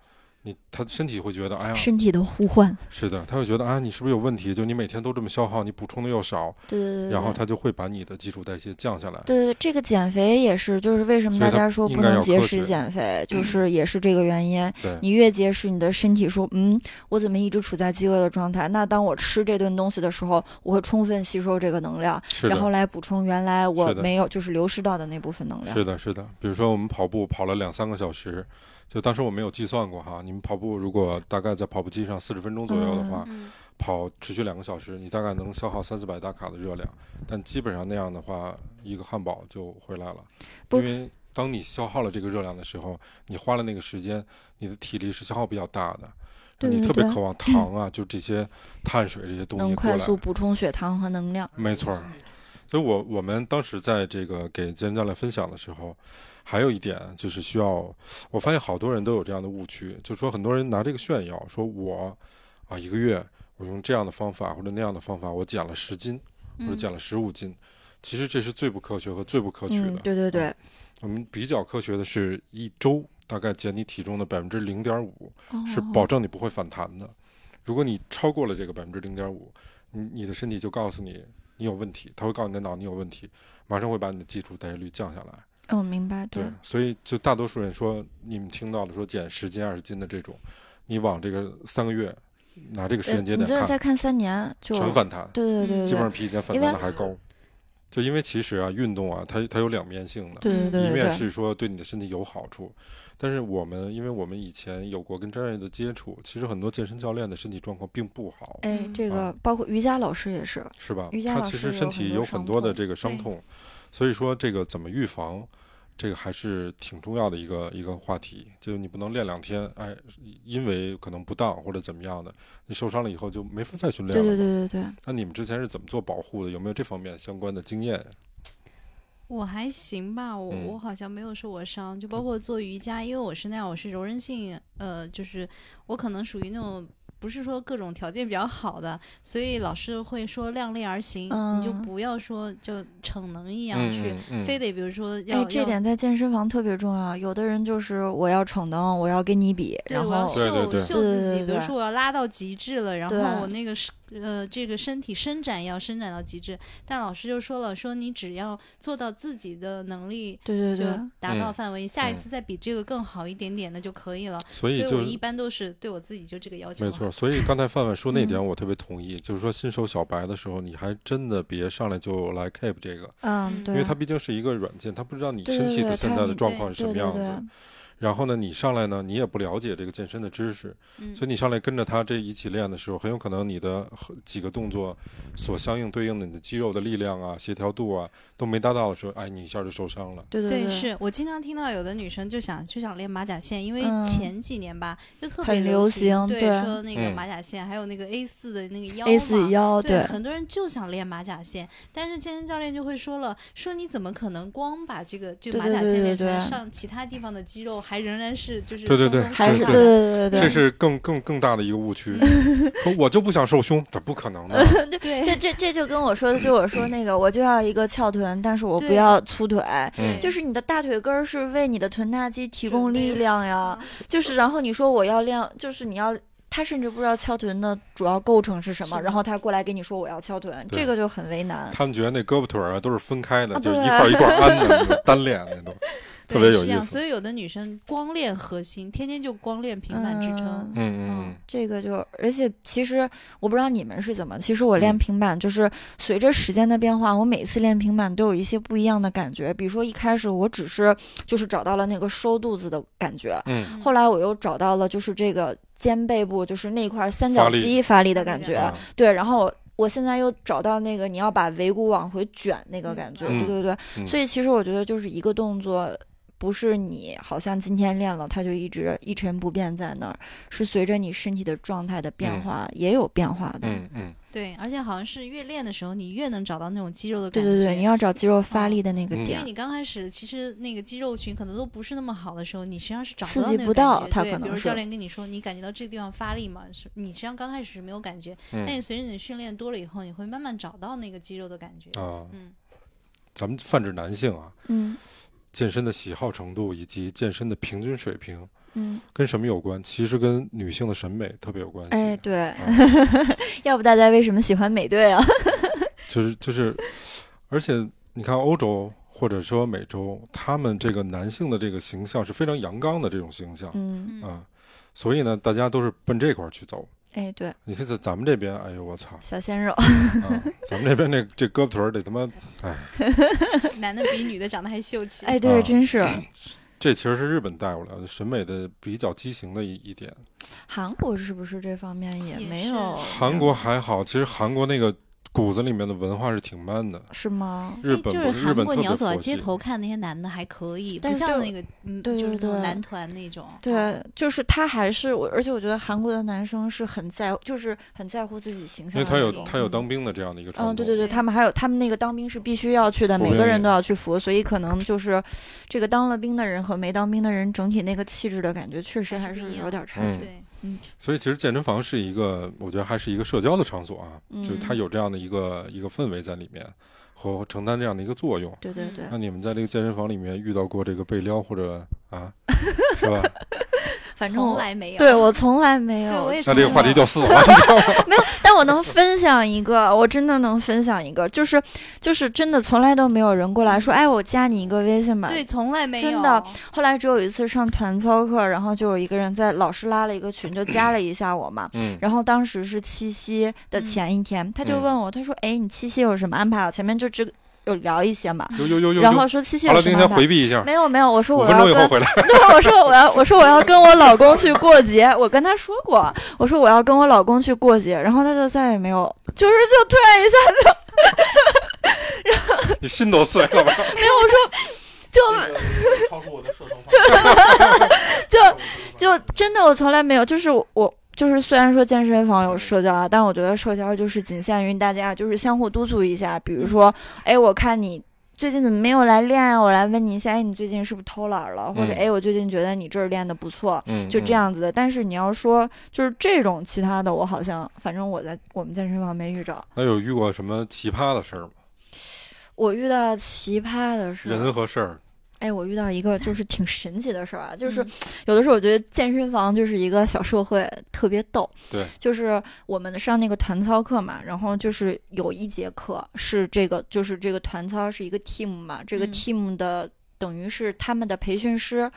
你他身体会觉得，哎呀，身体的呼唤，是的，他会觉得啊，你是不是有问题？就你每天都这么消耗，你补充的又少，对对对对，然后对他就会把你的基础代谢降下来。对对，这个减肥也是，就是为什么大家说不能节食减肥，就是也是这个原因。对，你越节食，你的身体说，嗯，我怎么一直处在饥饿的状态？那当我吃这顿东西的时候，我会充分吸收这个能量，然后来补充原来我没有就是流失到的那部分能量。是的，是的。比如说我们跑步跑了两三个小时，就当时我没有计算过哈，你们跑步如果大概在跑步机上四十分钟左右的话，嗯跑持续两个小时，你大概能消耗三四百大卡的热量，但基本上那样的话，一个汉堡就回来了，因为当你消耗了这个热量的时候，你花了那个时间，你的体力是消耗比较大的，对对对你特别渴望糖啊，就这些碳水这些东西能，快速补充血糖和能量。没错儿。所以我我们当时在这个给健身教练分享的时候，还有一点就是需要，我发现好多人都有这样的误区，就是说很多人拿这个炫耀，说我啊一个月我用这样的方法或者那样的方法，我减了十斤或者嗯减了十五斤，其实这是最不科学和最不可取的。嗯，对对对，我们比较科学的是一周大概减你体重的百分之零点五，是哦保证你不会反弹的。如果你超过了这个百分之零点五，你你的身体就告诉你你有问题，他会告诉你的脑你有问题，马上会把你的基础代谢率降下来。嗯，明白，对，所以就大多数人说你们听到的说减十斤二十斤的这种，你往这个三个月拿这个时间节点看，再看三年就，全反弹，对对对对基本上比以前反弹的还高。就因为其实啊，运动啊，它它有两面性的，对对对一面是说对你的身体有好处，但是我们因为我们以前有过跟专业的接触，其实很多健身教练的身体状况并不好，哎，嗯这个啊包括瑜伽老师也是，是吧瑜？伽他老师有其实身体有很多的这个伤痛，所以说这个怎么预防，这个还是挺重要的一个一个话题。就是你不能练两天，哎，因为可能不当或者怎么样的，你受伤了以后就没法再训练对了。对对对对，那你们之前是怎么做保护的？有没有这方面相关的经验？我还行吧，我、嗯。我好像没有受过伤，就包括做瑜伽，因为我是那样，我是柔韧性，呃，就是我可能属于那种不是说各种条件比较好的，所以老师会说量力而行，你就嗯。不要说就逞能一样去，嗯嗯。非得比如说要哎，这点在健身房特别重要。有的人就是我要逞能，我要跟你比，然对我要秀秀自己，比如说我要拉到极致了，然后我那个是呃这个身体伸展要伸展到极致，但老师就说了，说你只要做到自己的能力。对对对，达到嗯范围，下一嗯次再比这个更好一点点的就可以了。所以就所以我一般都是对我自己就这个要求。没错，，所以刚才范范说那 点嗯我特别同意，就是说新手小白的时候，你还真的别上来就来 keep 这个，嗯，对，因为它毕竟是一个软件，它不知道你身体的现在的状况是什么对对对样子。然后呢，你上来呢，你也不了解这个健身的知识，嗯。所以你上来跟着他这一起练的时候，很有可能你的和几个动作所相应对应的你的肌肉的力量啊、协调度啊都没达到的时候，哎，你一下就受伤了。对对，对，是我经常听到有的女生就想就想练马甲线，因为嗯前几年吧，就特别流行，对，行对说那个嗯。马甲线，还有那个 A 四的那个腰 A 嘛四腰对，很多人就想练马甲线，但是健身教练就会说了，说你怎么可能光把这个就马甲对对对线练出来，上其他地方的肌肉还仍然是就是对对对还是对对对对这是更更更大的一个误区。说我就不想瘦胸，这不可能的。对这这这就跟我说的，就我说那个，我就要一个翘臀，但是我不要粗腿。嗯就是你的大腿根儿是为你的臀大肌提供力量呀，就是然后你说我要练，就是你要。他甚至不知道翘臀的主要构成是什么，然后他过来跟你说我要翘臀，这个就很为难。他们觉得那胳膊腿儿啊都是分开的，啊就是一块儿一块儿安的，那种单练那种，特别对是这样，有意思。所以有的女生光练核心，天天就光练平板支撑嗯，嗯这个就，而且其实我不知道你们是怎么，其实我练嗯平板就是随着时间的变化，我每次练平板都有一些不一样的感觉。比如说一开始我只是就是找到了那个收肚子的感觉，嗯后来我又找到了就是这个肩背部就是那块三角肌发力的感觉，啊对，然后。我现在又找到那个你要把尾骨往回卷那个感觉，嗯对对对，嗯所以其实我觉得就是一个动作，不是你好像今天练了，它就一直一成不变在那儿，是随着你身体的状态的变化、也有变化的。嗯嗯，对，而且好像是越练的时候，你越能找到那种肌肉的感觉。对对对，你要找肌肉发力的那个嗯点因为。你刚开始其实那个肌肉群可能都不是那么好的时候，你实际上是找刺到那个激不到感觉对它可能是比如教练跟你说，你感觉到这个地方发力嘛？是你实际上刚开始是没有感觉，嗯但你随着你训练多了以后，你会慢慢找到那个肌肉的感觉。啊，嗯，咱们泛指男性啊，嗯健身的喜好程度以及健身的平均水平嗯，跟什么有关？其实跟女性的审美特别有关系。哎，对，啊 要不大家为什么喜欢美队啊？就是就是，而且你看欧洲或者说美洲，他们这个男性的这个形象是非常阳刚的这种形象嗯，嗯啊，所以呢，大家都是奔这块儿去走。哎，对，你看在咱们这边，哎呦我操小鲜肉，啊！咱们这边这这胳膊腿儿得他妈，哎，男的比女的长得还秀气。哎，对，啊真是。这其实是日本带过来的审美的比较畸形的一一点。韩国是不是这方面也没有？韩国还好，其实韩国那个骨子里面的文化是挺 man 的。是吗？日本哎就是韩国，不日本特你要走在。街头看那些男的还可以，不但像那个嗯，对就是那对对男团那种。对，就是他还是我，而且我觉得韩国的男生是很在，就是很在乎自己形象因为他有。他有嗯当兵的这样的一个传统。嗯，对对对，他们还有他们那个当兵是必须要去的，每个人都要去服，所以可能就是这个当了兵的人和没当兵的人整体那个气质的感觉，确实还是有点差距。对，所以其实健身房是一个，我觉得还是一个社交的场所啊，嗯就是它有这样的一个一个氛围在里面，和承担这样的一个作用。对对对，那你们在这个健身房里面遇到过这个被撩或者啊，是吧？从反正我来没有。对我从来没有。对我也那这个话题就死了。但我能分享一个，我真的能分享一个，就是就是真的从来都没有人过来说，哎，我加你一个微信吧。对，从来没有。真的后来只有一次上团操课，然后就有一个人在老师拉了一个群，就加了一下我嘛。嗯然后当时是七夕的前一天，他就问我，他说：“哎，你七夕有什么安排啊？”前面就只有聊一些嘛，呦呦呦呦然后！说七夕有什么安排？回避一下，没有没有，我说我要跟分钟以后回来。对，我说我要，我说我要跟我老公去过节，我跟他说过，我说我要跟我老公去过节，然后他就再也没有，就是就突然一下就，然后你心都碎了吧？没有，我说就这个超出我的射程范围。就就真的我从来没有，就是我。就是虽然说健身房有社交啊，但我觉得社交就是仅限于大家就是相互督促一下，比如说，哎，我看你最近怎么没有来练啊？我来问你一下，哎，你最近是不是偷懒了？或者嗯哎，我最近觉得你这儿练的不错，嗯，就这样子的。但是你要说就是这种其他的，我好像反正我在我们健身房没遇着。嗯。那有遇过什么奇葩的事儿吗？我遇到奇葩的事，人和事儿，哎，我遇到一个就是挺神奇的事儿啊，就 是嗯有的时候我觉得健身房就是一个小社会，特别逗。对，就是我们上那个团操课嘛，然后就是有一节课是这个，就是这个团操是一个 team 嘛，这个嗯 team 的等于是他们的培训师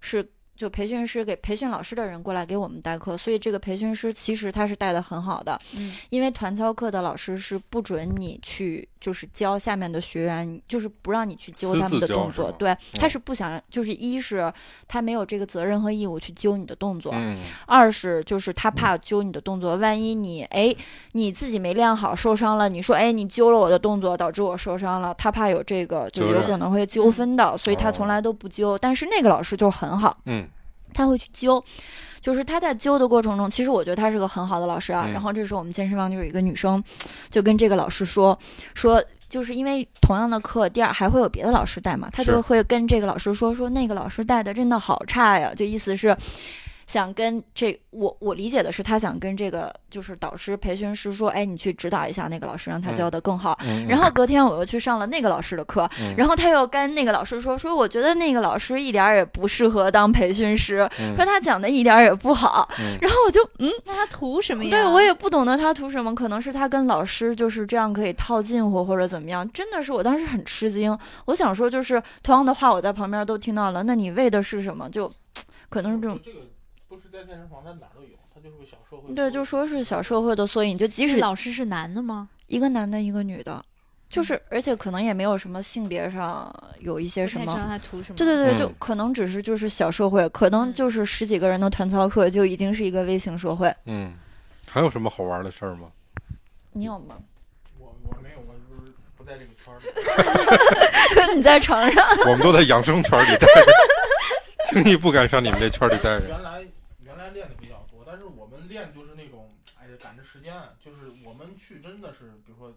是。就培训师给培训老师的人过来给我们代课，所以这个培训师其实他是带的很好的，嗯因为团操课的老师是不准你去就是教下面的学员，就是不让你去揪他们的。动作对，他嗯是不想让，就是一是他没有这个责任和义务去揪你的动作，嗯二是就是他怕揪你的动作，万一你哎你自己没练好受伤了，你说哎你揪了我的动作导致我受伤了，他怕有这个就有可能会纠纷的，所以他哦从来都不揪。但是那个老师就很好，嗯他会去揪。就是他在揪的过程中，其实我觉得他是个很好的老师啊。嗯然后这时候我们健身房就有一个女生，就跟这个老师说说，就是因为同样的课，第二还会有别的老师带嘛，他就会跟这个老师说说那个老师带的真的好差呀，就意思是。想跟这我我理解的是，他想跟这个就是导师培训师说，哎，你去指导一下那个老师，让他教的更好。嗯，然后隔天我又去上了那个老师的课，嗯然后他又跟那个老师说说，我觉得那个老师一点儿也不适合当培训师，嗯说他讲的一点儿也不好。嗯 然后我就嗯，那他图什么呀？对我也不懂得他图什么，可能是他跟老师就是这样可以套近乎或者怎么样，真的是我当时很吃惊。我想说，就是同样的话我在旁边都听到了，那你为的是什么？就 可能是这种。这个不是在健身房，它哪儿都有，它就是个小社会。对，就说是小社会的缩影，就即使老师是男的吗？一个男的，一个女的，就是而且可能也没有什么性别上有一些什么太知道他图什么？对对对，嗯就可能只是就是小社会，可能嗯就是十几个人的团操课就已经是一个微型社会。嗯，还有什么好玩的事儿吗？你有吗？我我没有，我就是不在这个圈儿里。你在床上？我们都在养生圈里待着，轻易不敢上你们这圈里待着。原来练的比较多，但是我们练就是那种，哎呀，赶着时间，就是我们去真的是，比如说，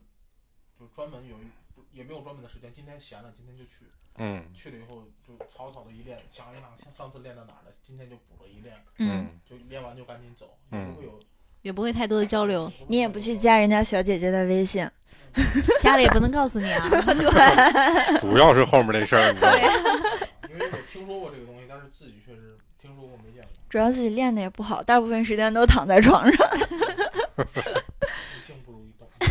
就专门有一也没有专门的时间，今天闲了，今天就去，嗯去了以后就草草的一练，想一想像上次练到哪儿了，今天就补了一练，嗯，就练完就赶紧走，嗯也不会有也不会太多的交流，你也不去加人家小姐姐的微信？家里也不能告诉你啊。主要是后面这事儿，你知道吗？因为我听说过这个东西，但是自己确实听说过没见过，主要自己练的也不好，大部分时间都躺在床上。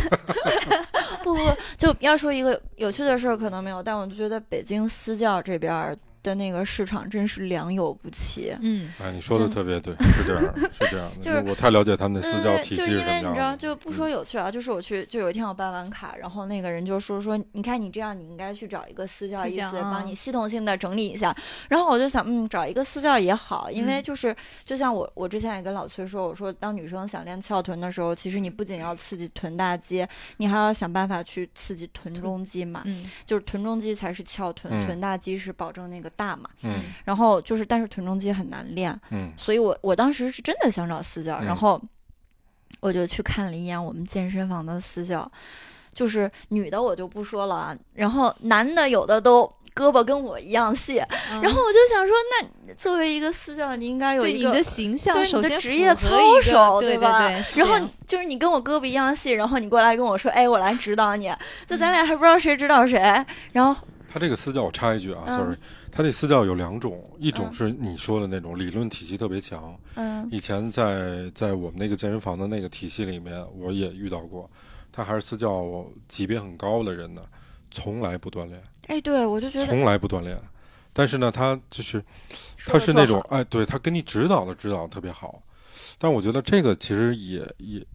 一 静 不如一动。不不，就要说一个有趣的事儿，可能没有，但我就觉得北京私教这边儿的那个市场真是良莠不齐。嗯，哎，你说的特别对，是这样，是这样的。就是我太了解他们的私教体系是什因为你知道，么的。就不说有趣啊，就是我去，就有一天我办完卡，然后那个人就说说，你看你这样，你应该去找一个私教，私意思啊帮你系统性的整理一下。然后我就想，嗯，找一个私教也好，因为嗯就是就像我我之前也跟老崔说，我说当女生想练翘臀的时候，其实你不仅要刺激臀大肌，你还要想办法去刺激臀中肌嘛，嗯就是臀中肌才是翘臀，嗯臀大肌是保证那个大嘛。嗯。然后就是，但是臀中肌很难练，嗯。所以我我当时是真的想找私教，嗯。然后我就去看了一眼我们健身房的私教，就是女的我就不说了啊，然后男的有的都胳膊跟我一样细，嗯。然后我就想说，那作为一个私教，你应该有一个对你的形象，对你的首先职业操守对对吧？然后就是你跟我胳膊一样细，然后你过来跟我说，哎，我来指导你，就嗯咱俩还不知道谁指导谁，然后他这个私教，我插一句啊嗯，sorry，他这私教有两种，一种嗯。是你说的那种理论体系特别强，嗯。以前在在我们那个健身房的那个体系里面，我也遇到过，他还是私教级别很高的人呢，从来不锻炼，哎，对我就觉得从来不锻炼。但是呢，他就是他是那种哎，对他给你指导的指导特别好，但我觉得这个其实也也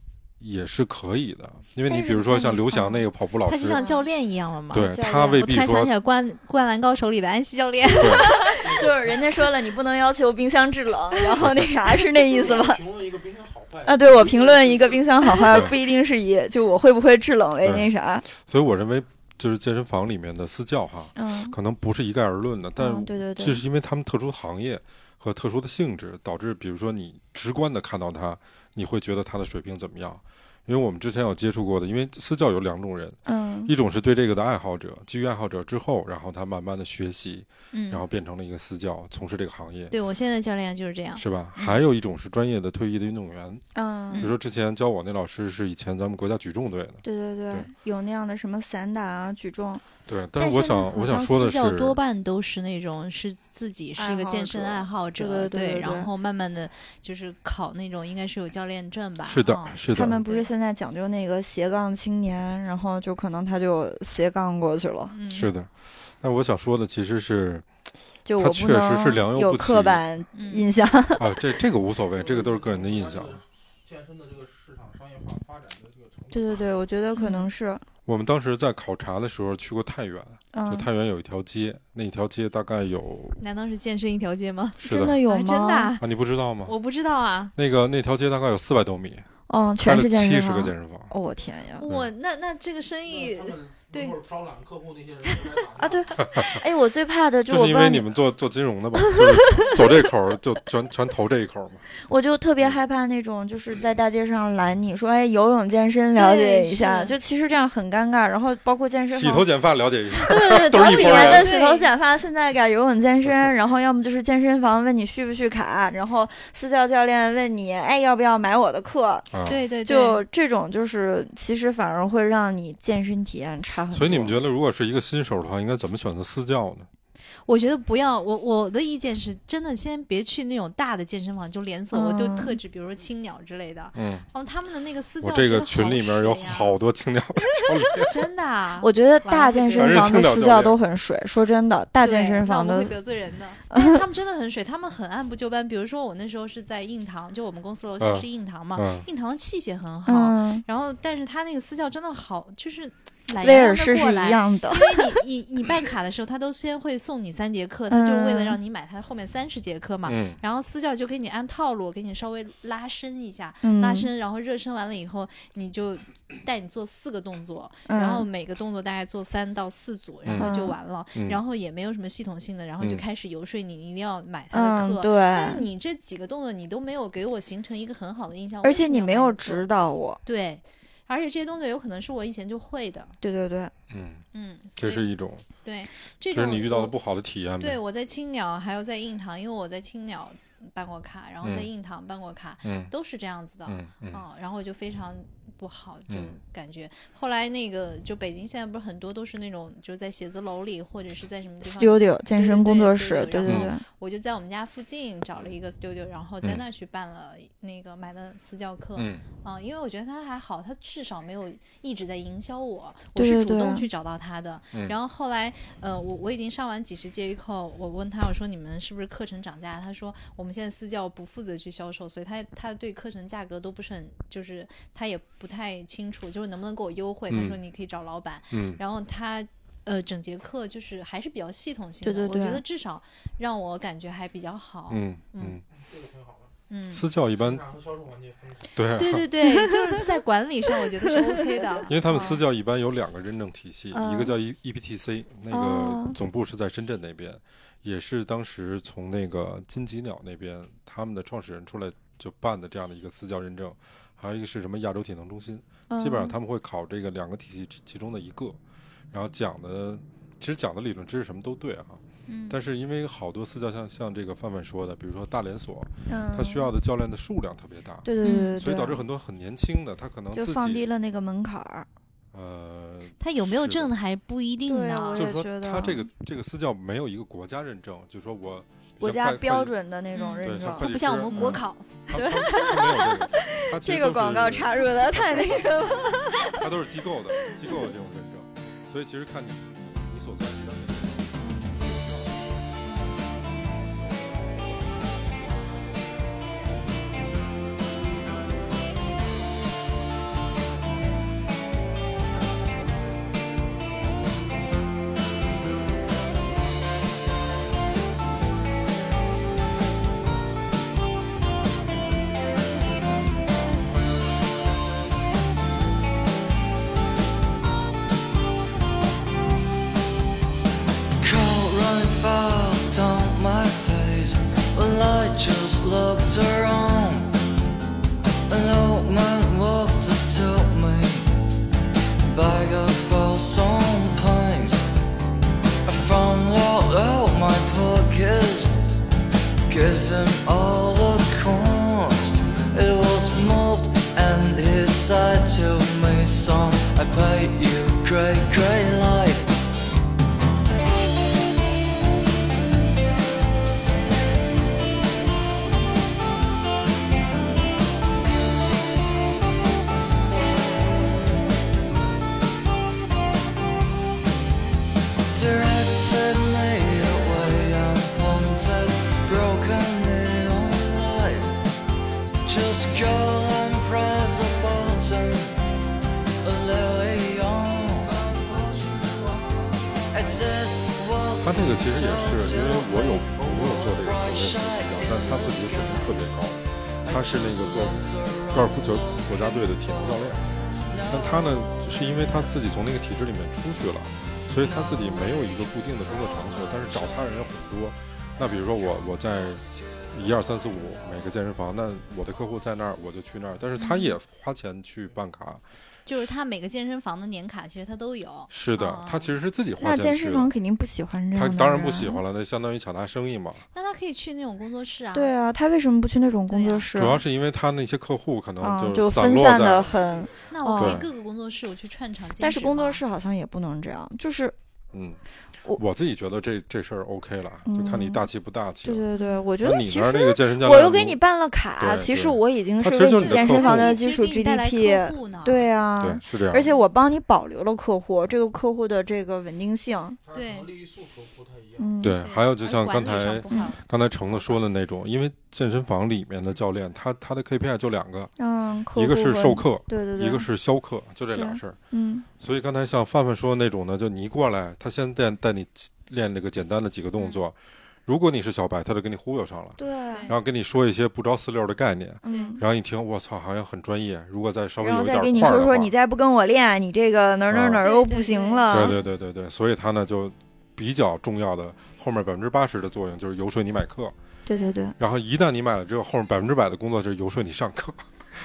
也是可以的，因为你比如说像刘翔嗯那个跑步老师他就，像教练一样了嘛。对他未必我突然想说起来灌《灌篮高手》里的安西教练，就是人家说了，你不能要求冰箱制冷，然后那啥是那意思吧？评论一个冰箱好坏啊，对我评论一个冰箱好坏，不一定是以就我会不会制冷为那啥。所以我认为就是健身房里面的私教哈，嗯，可能不是一概而论的，但嗯对对对，这是因为他们特殊的行业和特殊的性质，导致比如说你直观的看到他，你会觉得他的水平怎么样？因为我们之前有接触过的，因为私教有两种人，嗯。一种是对这个的爱好者，基于爱好者之后，然后他慢慢的学习，嗯，然后变成了一个私教，从事这个行业，对我现在的教练就是这样。是吧？嗯。还有一种是专业的退役的运动员，嗯。比嗯如，说之前教我那老师是以前咱们国家举重队的，对对对对，有那样的什么散打啊、举重，对。但是我想我想说的是私教，多半都是那种是自己是一个健身爱好者，对然后慢慢的就是考那种应该是有教练证吧。是的嗯，是的，他们不是对现在讲究那个斜杠青年，然后就可能他就斜杠过去了。嗯是的。但我想说的其实是就我确实是良莠不齐刻板嗯印象。啊，这这个无所谓，这个都是个人的印象。健身的这个市场商业化发展的这个程度。对对对，我觉得可能是，我们当时在考察的时候去过太原，就嗯，太原有一条街，那一条街大概有难道是健身一条街吗？是的真的有吗？啊真的啊、啊，你不知道吗？我不知道啊。那个那条街大概有四百多米，嗯，开了全是健七十个身房。健身房。哦，我天呀！我那那这个生意对或者招揽客户那些人啊，对，哎，我最怕的就就是因为你们做做金融的吧，就是走这口就全全投这一口嘛。我就特别害怕那种就是在大街上拦你说，哎，游泳健身了解一下，就其实这样很尴尬。然后包括健身房洗头剪发了解一下，对对对，都是早以前一拨人的洗头剪发，现在改游泳健身，然后要么就是健身房问你续不续卡，然后私教教练问你，哎，要不要买我的课？对对，就这种，就是其实反而会让你健身体验差很多。所以你们觉得，如果是一个新手的话，应该怎么选择私教呢？我觉得不要，我我的意见是真的，先别去那种大的健身房，就连锁，我就嗯特指，比如说青鸟之类的。嗯，然后他们的那个私教，我这个群里面有好多青鸟的，真的啊，我觉得大健身房的私教都很水。说真的，大健身房的得罪人的。他们真的很水，他们很按部就班。比如说我那时候是在印堂，就我们公司楼下嗯是印堂嘛，嗯，印堂的器械很好。嗯，然后，但是他那个私教真的好，就是懒威尔士是一。样的。因为你你你办卡的时候，他都先会送你三节课，他就是为了让你买他后面三十节课嘛。嗯然后私教就给你按套路，给你稍微拉伸一下，嗯，拉伸，然后热身完了以后，你就带你做四个动作，嗯，然后每个动作大概做三到四组，然后就完了。嗯，然后也没有什么系统性的，然后就嗯开始游说你一定要买他的嗯，对。但是，你这几个动作你都没有给我形成一个很好的印象，而且你没有指指导我。对，而且这些动作有可能是我以前就会的，对对对，嗯，嗯，这是一种，对这种是你遇到的不好的体验。对，我在青鸟还有在印堂，因为我在青鸟办过卡，然后在嗯印堂办过卡，嗯都是这样子的。嗯嗯嗯，然后我就非常不好，就嗯感觉、后来那个就北京现在不是很多都是那种就在写字楼里或者是在什么地方 studio 健身工作室对对对，我就在我们家附近找了一个 studio，然后在嗯那儿去办了那个买的私教课。嗯啊、因为我觉得他还好，他至少没有一直在营销我，我是主动去找到他的。嗯然后后来，呃，我我已经上完几十节以后，我问他，我说你们是不是课程涨价？他说我们现在私教不负责去销售，所以他他对课程价格都不是很，就是他也不太清楚，就是能不能给我优惠。他嗯说你可以找老板，嗯然后他。呃，整节课就是还是比较系统性的，对对对我觉得至少让我感觉还比较好。嗯嗯嗯，这个挺好的。嗯，私教一般和销售环节。对啊，对对对，就是在管理上，我觉得是 OK 的。因为他们私嗯教一般有两个认证体系，嗯一个叫 E EPTC，那哦个总部是在深圳那边，也是当时从那个金吉鸟那边他们的创始人出来就办的这样的一个私教认证，还有一个是什么亚洲体能中心，基本上嗯他们会考这个两个体系其其中的一个，然后讲的其实讲的理论知识什么都对哈、嗯但是因为好多私教像像这个范范说的，比如说大连锁，嗯，它需要的教练的数量特别大，对对对对，所以导致很多很年轻的他可能就自己放低了那个门槛儿。呃他有没有证的还不一定呢。就是说他这个这个私教没有一个国家认证，就是说我国家标准的那种嗯认证对像。会计不像我们国考，他他他没有这个，广告插入的太那个了。它都是机构的机构的这种认证，所以其实看你队的体能教练。但他呢，是因为他自己从那个体制里面出去了，所以他自己没有一个固定的工作场所，但是找他人很多。那比如说我我在一二三四五每个健身房，那我的客户在那儿，我就去那儿，但是他也花钱去办卡。就是他每个健身房的年卡，其实他都有。是的哦，他其实是自己花那健。身房肯定不喜欢这样的他当然不喜欢了，那相当于抢他生意嘛。那他可以去那种工作室啊。对啊，他为什么不去那种工作室？主要是因为他那些客户可能啊，就就散落在分散的很，那我可以各个工作室我去串场但是工作室好像也不能这样，就是嗯，我我自己觉得这这事儿 OK 了，就看你嗯大气不大气了。对对对，我觉得其你那儿那个实健身教练，我又给你办了卡，其实我已经是就是你健身房的基础给你带来 GDP，呢对啊，对，是这样。而且我帮你保留了客户，这个客户的这个稳定性，对利益诉求不太一样。嗯，对，还有就像刚才刚才橙子说的那种，因为健身房里面的教练，他他的 KPI 就两个，嗯，一个是授，课，对对对，一个是销课，就这俩事儿。嗯所以刚才像范范说的那种呢，就你一过来，他先带带你练那个简单的几个动作，如果你是小白，他就给你忽悠上了，对，然后跟你说一些不着四六的概念，嗯。然后一听，我操，好像很专业。如果再稍微然后有一点再跟你说说，块儿的话你再不跟我练，你这个哪儿哪儿啊哪儿又不行了。对对对对对，所以他呢就比较重要的后面百分之八十的作用就是游说你买课，对对对，然后一旦你买了之后，后面百分之百的工作就是游说你上课。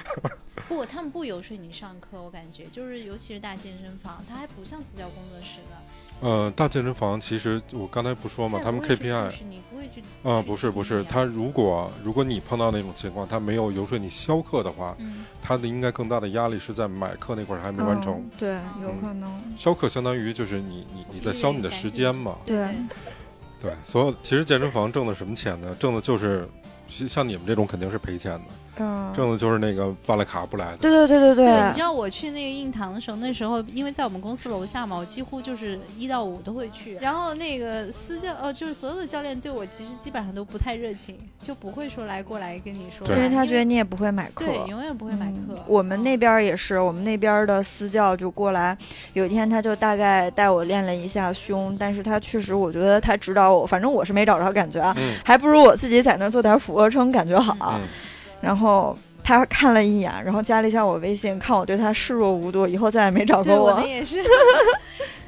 不，他们不游说你上课，我感觉就是，尤其是大健身房，它还不像私教工作室的。呃，大健身房其实我刚才不说嘛，他们 KPI 是你不会去啊、去不是不是，他如果如果你碰到那种情况，他没有游说你销课的话，嗯，他的应该更大的压力是在买课那块儿还没完成。嗯对，有嗯可能。销课相当于就是你你你在消你的时间嘛，对对对，所有其实健身房挣的什么钱呢？挣的就是像像你们这种肯定是赔钱的，嗯，挣的就是那个办了卡不来的。对对对对对，你知道我去那个印堂的时候，那时候因为在我们公司楼下嘛，我几乎就是一到五都会去。然后那个私教，呃，就是所有的教练对我其实基本上都不太热情，就不会说来过来跟你说，因为他觉得你也不会买课。对，永远不会买课。嗯我们那边也是，我们那边的私教就过来，有一天他就大概带我练了一下胸，但是他确实，我觉得他指导我，反正我是没找着感觉啊，嗯还不如我自己在那儿做点俯卧撑感觉好。嗯，然后他看了一眼，然后加了一下我微信，看我对他视若无睹，以后再也没找过我。我的也是。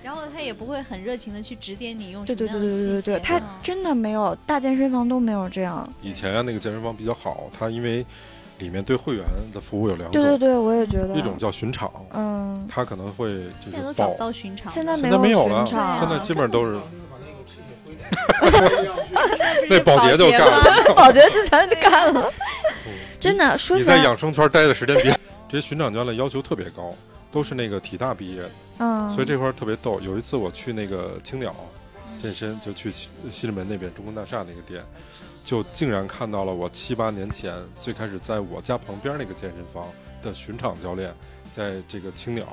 然后他也不会很热情的去指点你用什对对对么样的器械。对对对，他嗯真的没有大健身房都没有这样。以前啊那个健身房比较好，他因为里面对会员的服务有两种，对对对，我也觉得。一种叫巡场，嗯，他可能会就是报现在都找不，到巡场，现现在没有了，场，现在基本上都是把那个器械挥上去那保洁就干了。保洁就全干了。真的说你在，养生圈待的时间比 这些巡场教练要求特别高，都是那个体大毕业的，嗯，所以这块特别逗。有一次我去那个青鸟嗯健身，就去西西直门那边中国大厦那个店，就竟然看到了我七八年前最开始在我家旁边那个健身房的巡场教练，在这个青鸟，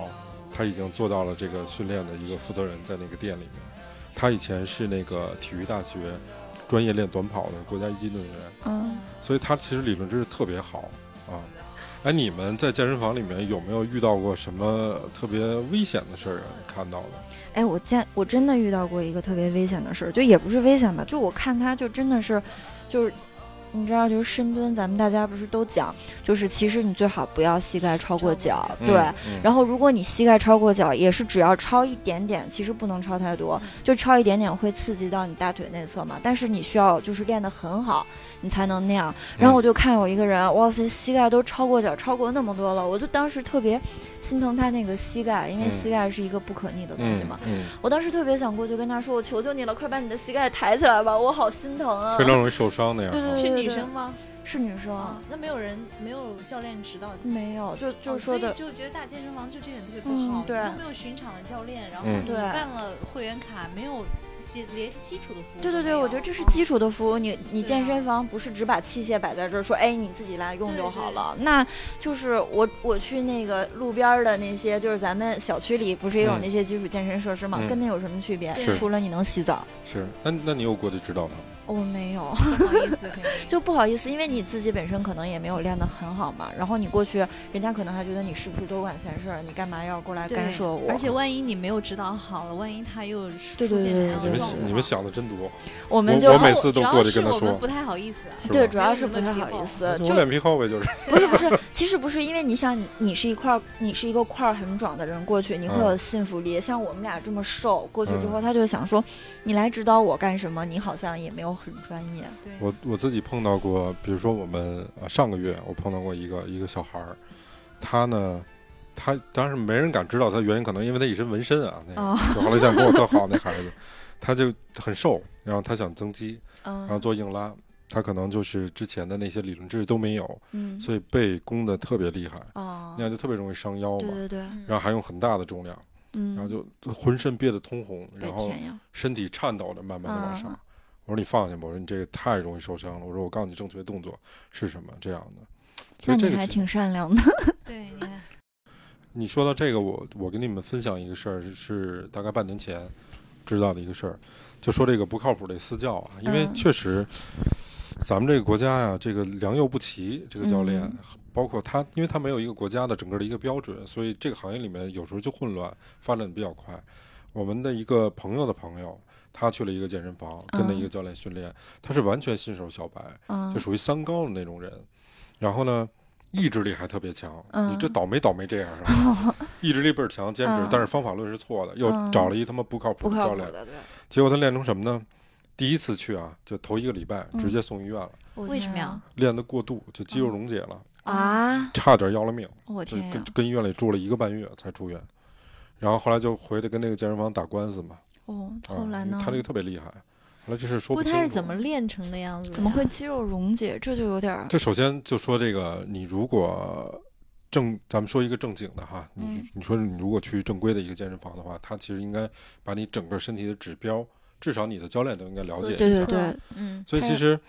他已经做到了这个训练的一个负责人，在那个店里面。他以前是那个体育大学专业练短跑的国家一级运动员。嗯，所以他其实理论知识特别好啊。哎，你们在健身房里面有没有遇到过什么特别危险的事儿啊？你看到的？哎，我见我真的遇到过一个特别危险的事儿，就也不是危险吧，就我看他就真的是，就是。你知道，就是深蹲，咱们大家不是都讲，就是其实你最好不要膝盖超过脚，对。嗯然后，如果你膝盖超过脚，也是只要超一点点，其实不能超太多，就超一点点会刺激到你大腿内侧嘛。但是你需要就是练得很好，你才能那样。然后我就看有一个人，哇塞，膝盖都超过脚，超过那么多了，我就当时特别心疼他那个膝盖，因为嗯膝盖是一个不可逆的东西嘛。嗯，我当时特别想过去跟他说，我求求你了，快把你的膝盖抬起来吧，我好心疼啊非。常容易受伤那样对。对对是女生吗？是女生，啊，那没有人没有教练指导你。没有，就就哦是说的所以，就觉得大健身房就这点特别不嗯好，对都没有巡场的教练，然后嗯你办了会员卡，没有基连基础的服务对对对，我觉得这是嗯基础的服务。你你健身房不是只把器械摆在这儿，说哎你自己来用就好对了。那就是我我去那个路边的那些，就是咱们小区里不是也有嗯那些基础健身设施吗？嗯跟那有什么区别？除了你能洗澡。是，那那你有过去指导他吗？我没有，不好意思，就不好意思，因为你自己本身可能也没有练得很好嘛，然后你过去，人家可能还觉得你是不是多管闲事儿，你干嘛要过来干涉我？而且万一你没有指导好了，万一他又对对出现对对对什么样的状况你们你们想的真多，我们就我每次都主要过去跟他说是我们不太好意思。是对，主要是不太好意思，就脸皮厚呗，就是。不是不是，其实不是，因为你想你你是一块儿，你是一个块儿很壮的人过去，你会有嗯信服力。像我们俩这么瘦过去之后，嗯他就想说，你来指导我干什么？你好像也没有很专业。对，我我自己碰到过，比如说我们啊上个月我碰到过一个一个小孩儿，他呢，他当时没人敢知道他原因，可能因为他一身纹身啊，那个、哦就后来想跟我特好那孩子，他就很瘦，然后他想增肌，然后嗯做硬拉，他可能就是之前的那些理论知识都没有，嗯所以背弓的特别厉害，哦那样就特别容易伤腰嘛，对对对，然后还用很大的重量，嗯，然后就浑身憋得通红，哎然后，身体颤抖着慢慢的往上。啊我说你放下吧，我说你这个太容易受伤了。我说我告诉你正确动作是什么这样的。那你还挺善良的。对，你看，你说到这个，我我跟你们分享一个事儿，是是大概半年前知道的一个事儿，就说这个不靠谱的私教啊，因为嗯确实咱们这个国家呀，这个良莠不齐，这个教练。嗯包括他，因为他没有一个国家的整个的一个标准，所以这个行业里面有时候就混乱，发展的比较快。我们的一个朋友的朋友，他去了一个健身房，跟了一个教练训练，他是完全新手小白，嗯就属于三高的那种人。然后呢，意志力还特别强。嗯你这倒霉倒霉这样是吧？意志力倍儿强，坚持嗯，但是方法论是错的，又嗯找了一他妈不靠谱的教练。结果他练成什么呢？第一次去啊，就头一个礼拜嗯直接送医院了，为什么呀？练的过度，就肌肉溶解了，啊！差点要了命。我就跟天呀！跟医院里住了一个半月才出院，然后后来就回来跟那个健身房打官司嘛。哦，啊后来呢？他这个特别厉害，后来这事说不。他是怎么练成的样子？怎么会？肌肉溶解？这就有点儿这首先就说这个，你如果正，咱们说一个正经的哈，你嗯你说你如果去正规的一个健身房的话，他其实应该把你整个身体的指标，至少你的教练都应该了解一下。对对对，嗯，所以其实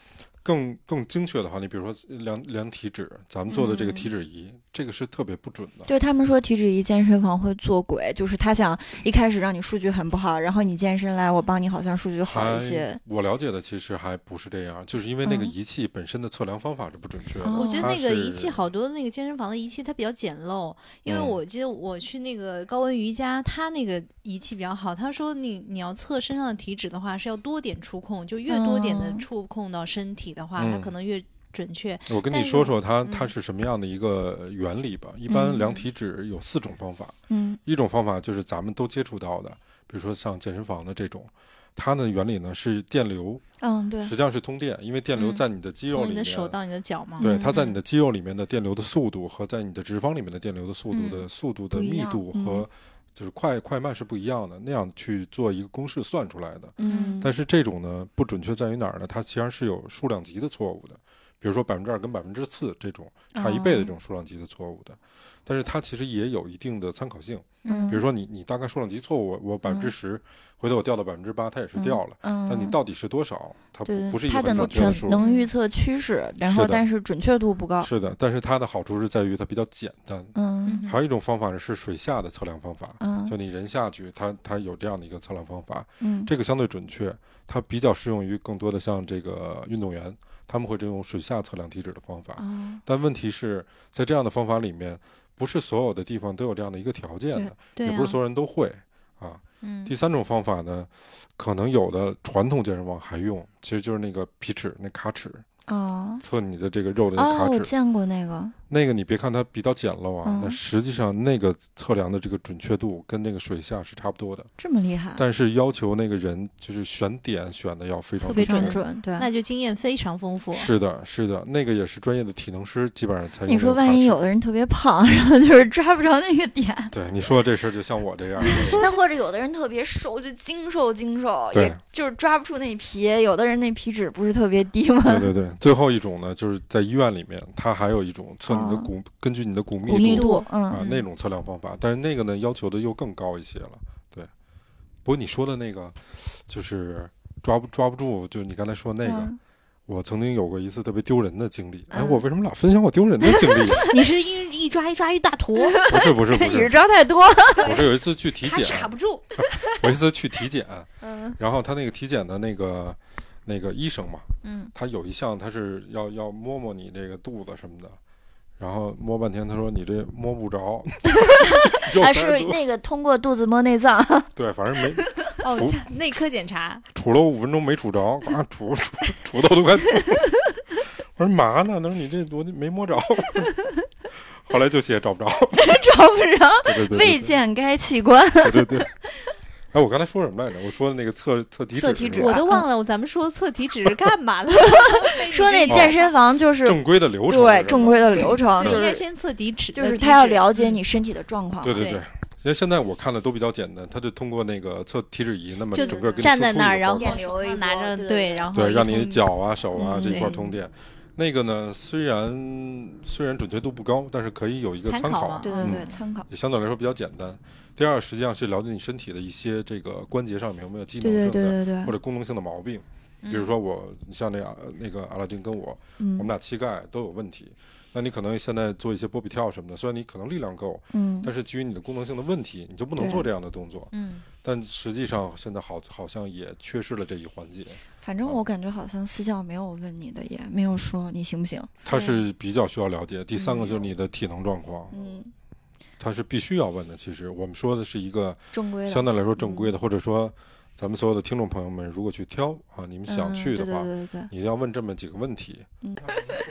更更精确的话，你比如说量量体脂，咱们做的这个嗯体脂仪，这个是特别不准的。对他们说体脂仪健身房会做鬼，就是他想一开始让你数据很不好，然后你健身来，我帮你好像数据好一些。我了解的其实还不是这样，就是因为那个嗯仪器本身的测量方法是不准确的。哦我觉得那个仪器好多那个健身房的仪器它比较简陋，因为嗯我记得我去那个高温瑜伽，它那个仪器比较好。他说你你要测身上的体脂的话，是要多点触控，就越多点的哦触控到身体的话，它嗯可能越准确。我跟你说说它嗯它是什么样的一个原理吧。一般嗯量体脂有四种方法，嗯一种方法就是咱们都接触到的，比如说像健身房的这种，它的原理呢是电流，嗯，对实，际上是通电，因为电流嗯在你的肌肉里面。嗯你的手到你的脚嘛。对，嗯它在你的肌肉里面的电流的速度和在你的脂肪里面的电流的速度的嗯速度的密度嗯和就是快快慢是不一样的，那样去做一个公式算出来的。嗯，但是这种呢不准确在于哪儿呢？它其实是有数量级的错误的，比如说百分之二跟百分之四这种差一倍的这种数量级的错误的，但是它其实也有一定的参考性。嗯，比如说你你大概数量级错误，我我百分之十，回头我掉到百分之八，它也是掉了。嗯，但你到底是多少？它不不是一个能准确的数。能预测趋势，然后但是准确度不高。是的，但是它的好处是在于它比较简单。嗯还有一种方法是水下的测量方法，嗯就你人下去，它它有这样的一个测量方法，嗯，这个相对准确，它比较适用于更多的像这个运动员，他们会这种水下测量体脂的方法。哦但问题是在这样的方法里面，不是所有的地方都有这样的一个条件的，对啊也不是所有人都会啊。嗯第三种方法呢，可能有的传统健身房还用，其实就是那个皮尺，那卡尺，哦测你的这个肉的卡尺。我见过那个。那个你别看它比较简陋啊，嗯那实际上那个测量的这个准确度跟那个水下是差不多的，这么厉害，但是要求那个人就是选点选的要非常特别准对。那就经验非常丰富。是的，是的，那个也是专业的体能师基本上才用你说万一有的人特别胖，然后就是抓不着那个点，对你说这事儿就像我这样，那或者有的人特别瘦，就精瘦精瘦，对也就是抓不住那皮。有的人那皮脂不是特别低吗？对对对。最后一种呢，就是在医院里面，它还有一种测你的哦骨，根据你的骨骨密度密度，啊嗯，那种测量方法，但是那个呢要求的又更高一些了。对，不过你说的那个就是抓不抓不住，就是你刚才说那个，嗯我曾经有过一次特别丢人的经历。哎，嗯我为什么老分享我丢人的经历？你是一一抓一抓一大坨，不是不是不 是你是抓，太多。我是有一次去体检，卡卡不住。我一次去体检，嗯然后他那个体检的那个那个医生嘛，嗯，他有一项他是要要摸摸你这个肚子什么的，然后摸半天，他说你这摸不着，肉啊，是那个通过肚子摸内脏，对，反正没哦除，内科检查，杵了五分钟没杵着，啊，杵杵杵到都快吐了。我说嘛呢？他说你这我没摸着，后来就写找不着。找不着，对对对对未见该器官。对对对。哎，我刚才说什么来着？我说的那个测测体脂测体脂我都忘了，咱们说测体脂是干嘛的？说那健身房就是正规的流程，对正规的流程，对，就是应该先测体脂，就是呃他要了解嗯你身体的状况。对对对对。因为现在我看的都比较简单，他就通过那个测体脂仪，那么就整个给你站在那儿，然后拿着对，然后对，让你通脚啊、手啊嗯这一块儿通电。那个呢，虽然虽然准确度不高，但是可以有一个参考参考嘛，嗯对对对，参考。也相对来说比较简单。第二，实际上是了解你身体的一些这个关节上面有没有机能对性的对对对对，或者功能性的毛病。比如说我，你像那个那个阿拉丁跟我，我们嗯俩膝盖都有问题。那你可能现在做一些波比跳什么的，虽然你可能力量够，嗯，但是基于你的功能性的问题，你就不能做这样的动作。嗯，但实际上现在好好像也缺失了这一环节。反正我感觉好像私教没有问你的，也没有说你行不行。他是比较需要了解。第三个就是你的体能状况，嗯，他是必须要问的。其实我们说的是一个正规的。相对来说正规的，或者说咱们所有的听众朋友们，如果去挑啊，你们想嗯去的话，对对对对对，你一定要问这么几个问题。嗯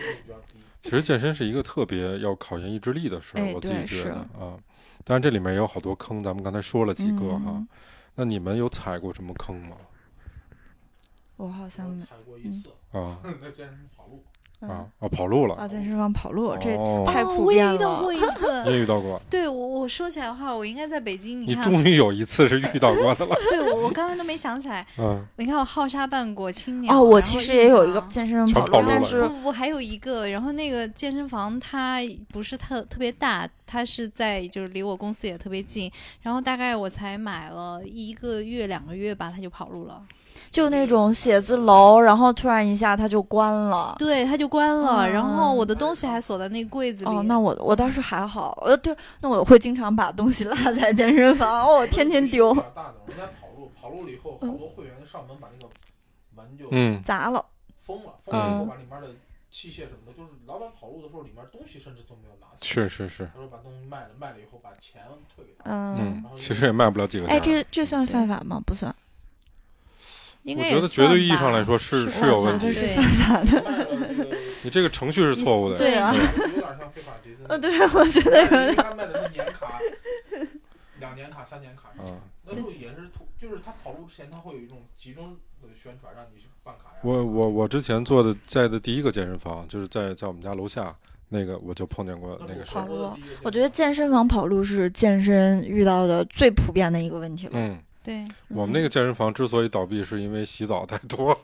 其实健身是一个特别要考验意志力的事儿，哎我自己觉得啊。当然这里面也有好多坑，咱们刚才说了几个哈。嗯那你们有踩过什么坑吗？我好像没踩过一次，啊 在健身跑路，嗯啊啊！跑路了啊，，健身房跑路，这哦太哦，我普遍也遇到了过一次。也遇到过。对我我说起来的话，我应该在北京。看，你终于有一次是遇到过的了。对我我刚才都没想起来。嗯，你看我浩沙办过青年，哦，我其实也有一个健身房，但跑路了是不不不，还有一个，然后那个健身房它不是特特别大，它是在就是离我公司也特别近，然后大概我才买了一个月两个月吧，它就跑路了，就那种写字楼，然后突然一下它就关了。对，它就关了，然后嗯我的东西还锁在那柜子里。哦，那我我倒是还好，呃，对，那我会经常把东西落在健身房，哦，我天天丢大的，人家跑路，跑路了以后，好多会员上门把那个门就嗯，砸了。封了，封了以后嗯把里面的器械什么的，就是老板跑路的时候，里面东西甚至都没有拿起。是是是，他说把东西卖了，卖了以后把钱退给他。嗯，嗯，其实也卖不了几个哎，钱。这这算犯法吗？不算，应该我觉得绝对意义上来说是是有问题是犯法的。你这个程序是错误的。对啊有点像非法集资。呃，对，我觉得有点。他卖的是年卡，两年卡、三年卡。啊，那时候也是图，就是他跑路之前，他会有一种集中的宣传，让你去办卡呀。我我我之前做的在的第一个健身房，就是在在我们家楼下那个，我就碰见过那个事儿。跑路我觉得健身房跑路是健身遇到的最普遍的一个问题了。嗯，对，我们那个健身房之所以倒闭，是因为洗澡太多，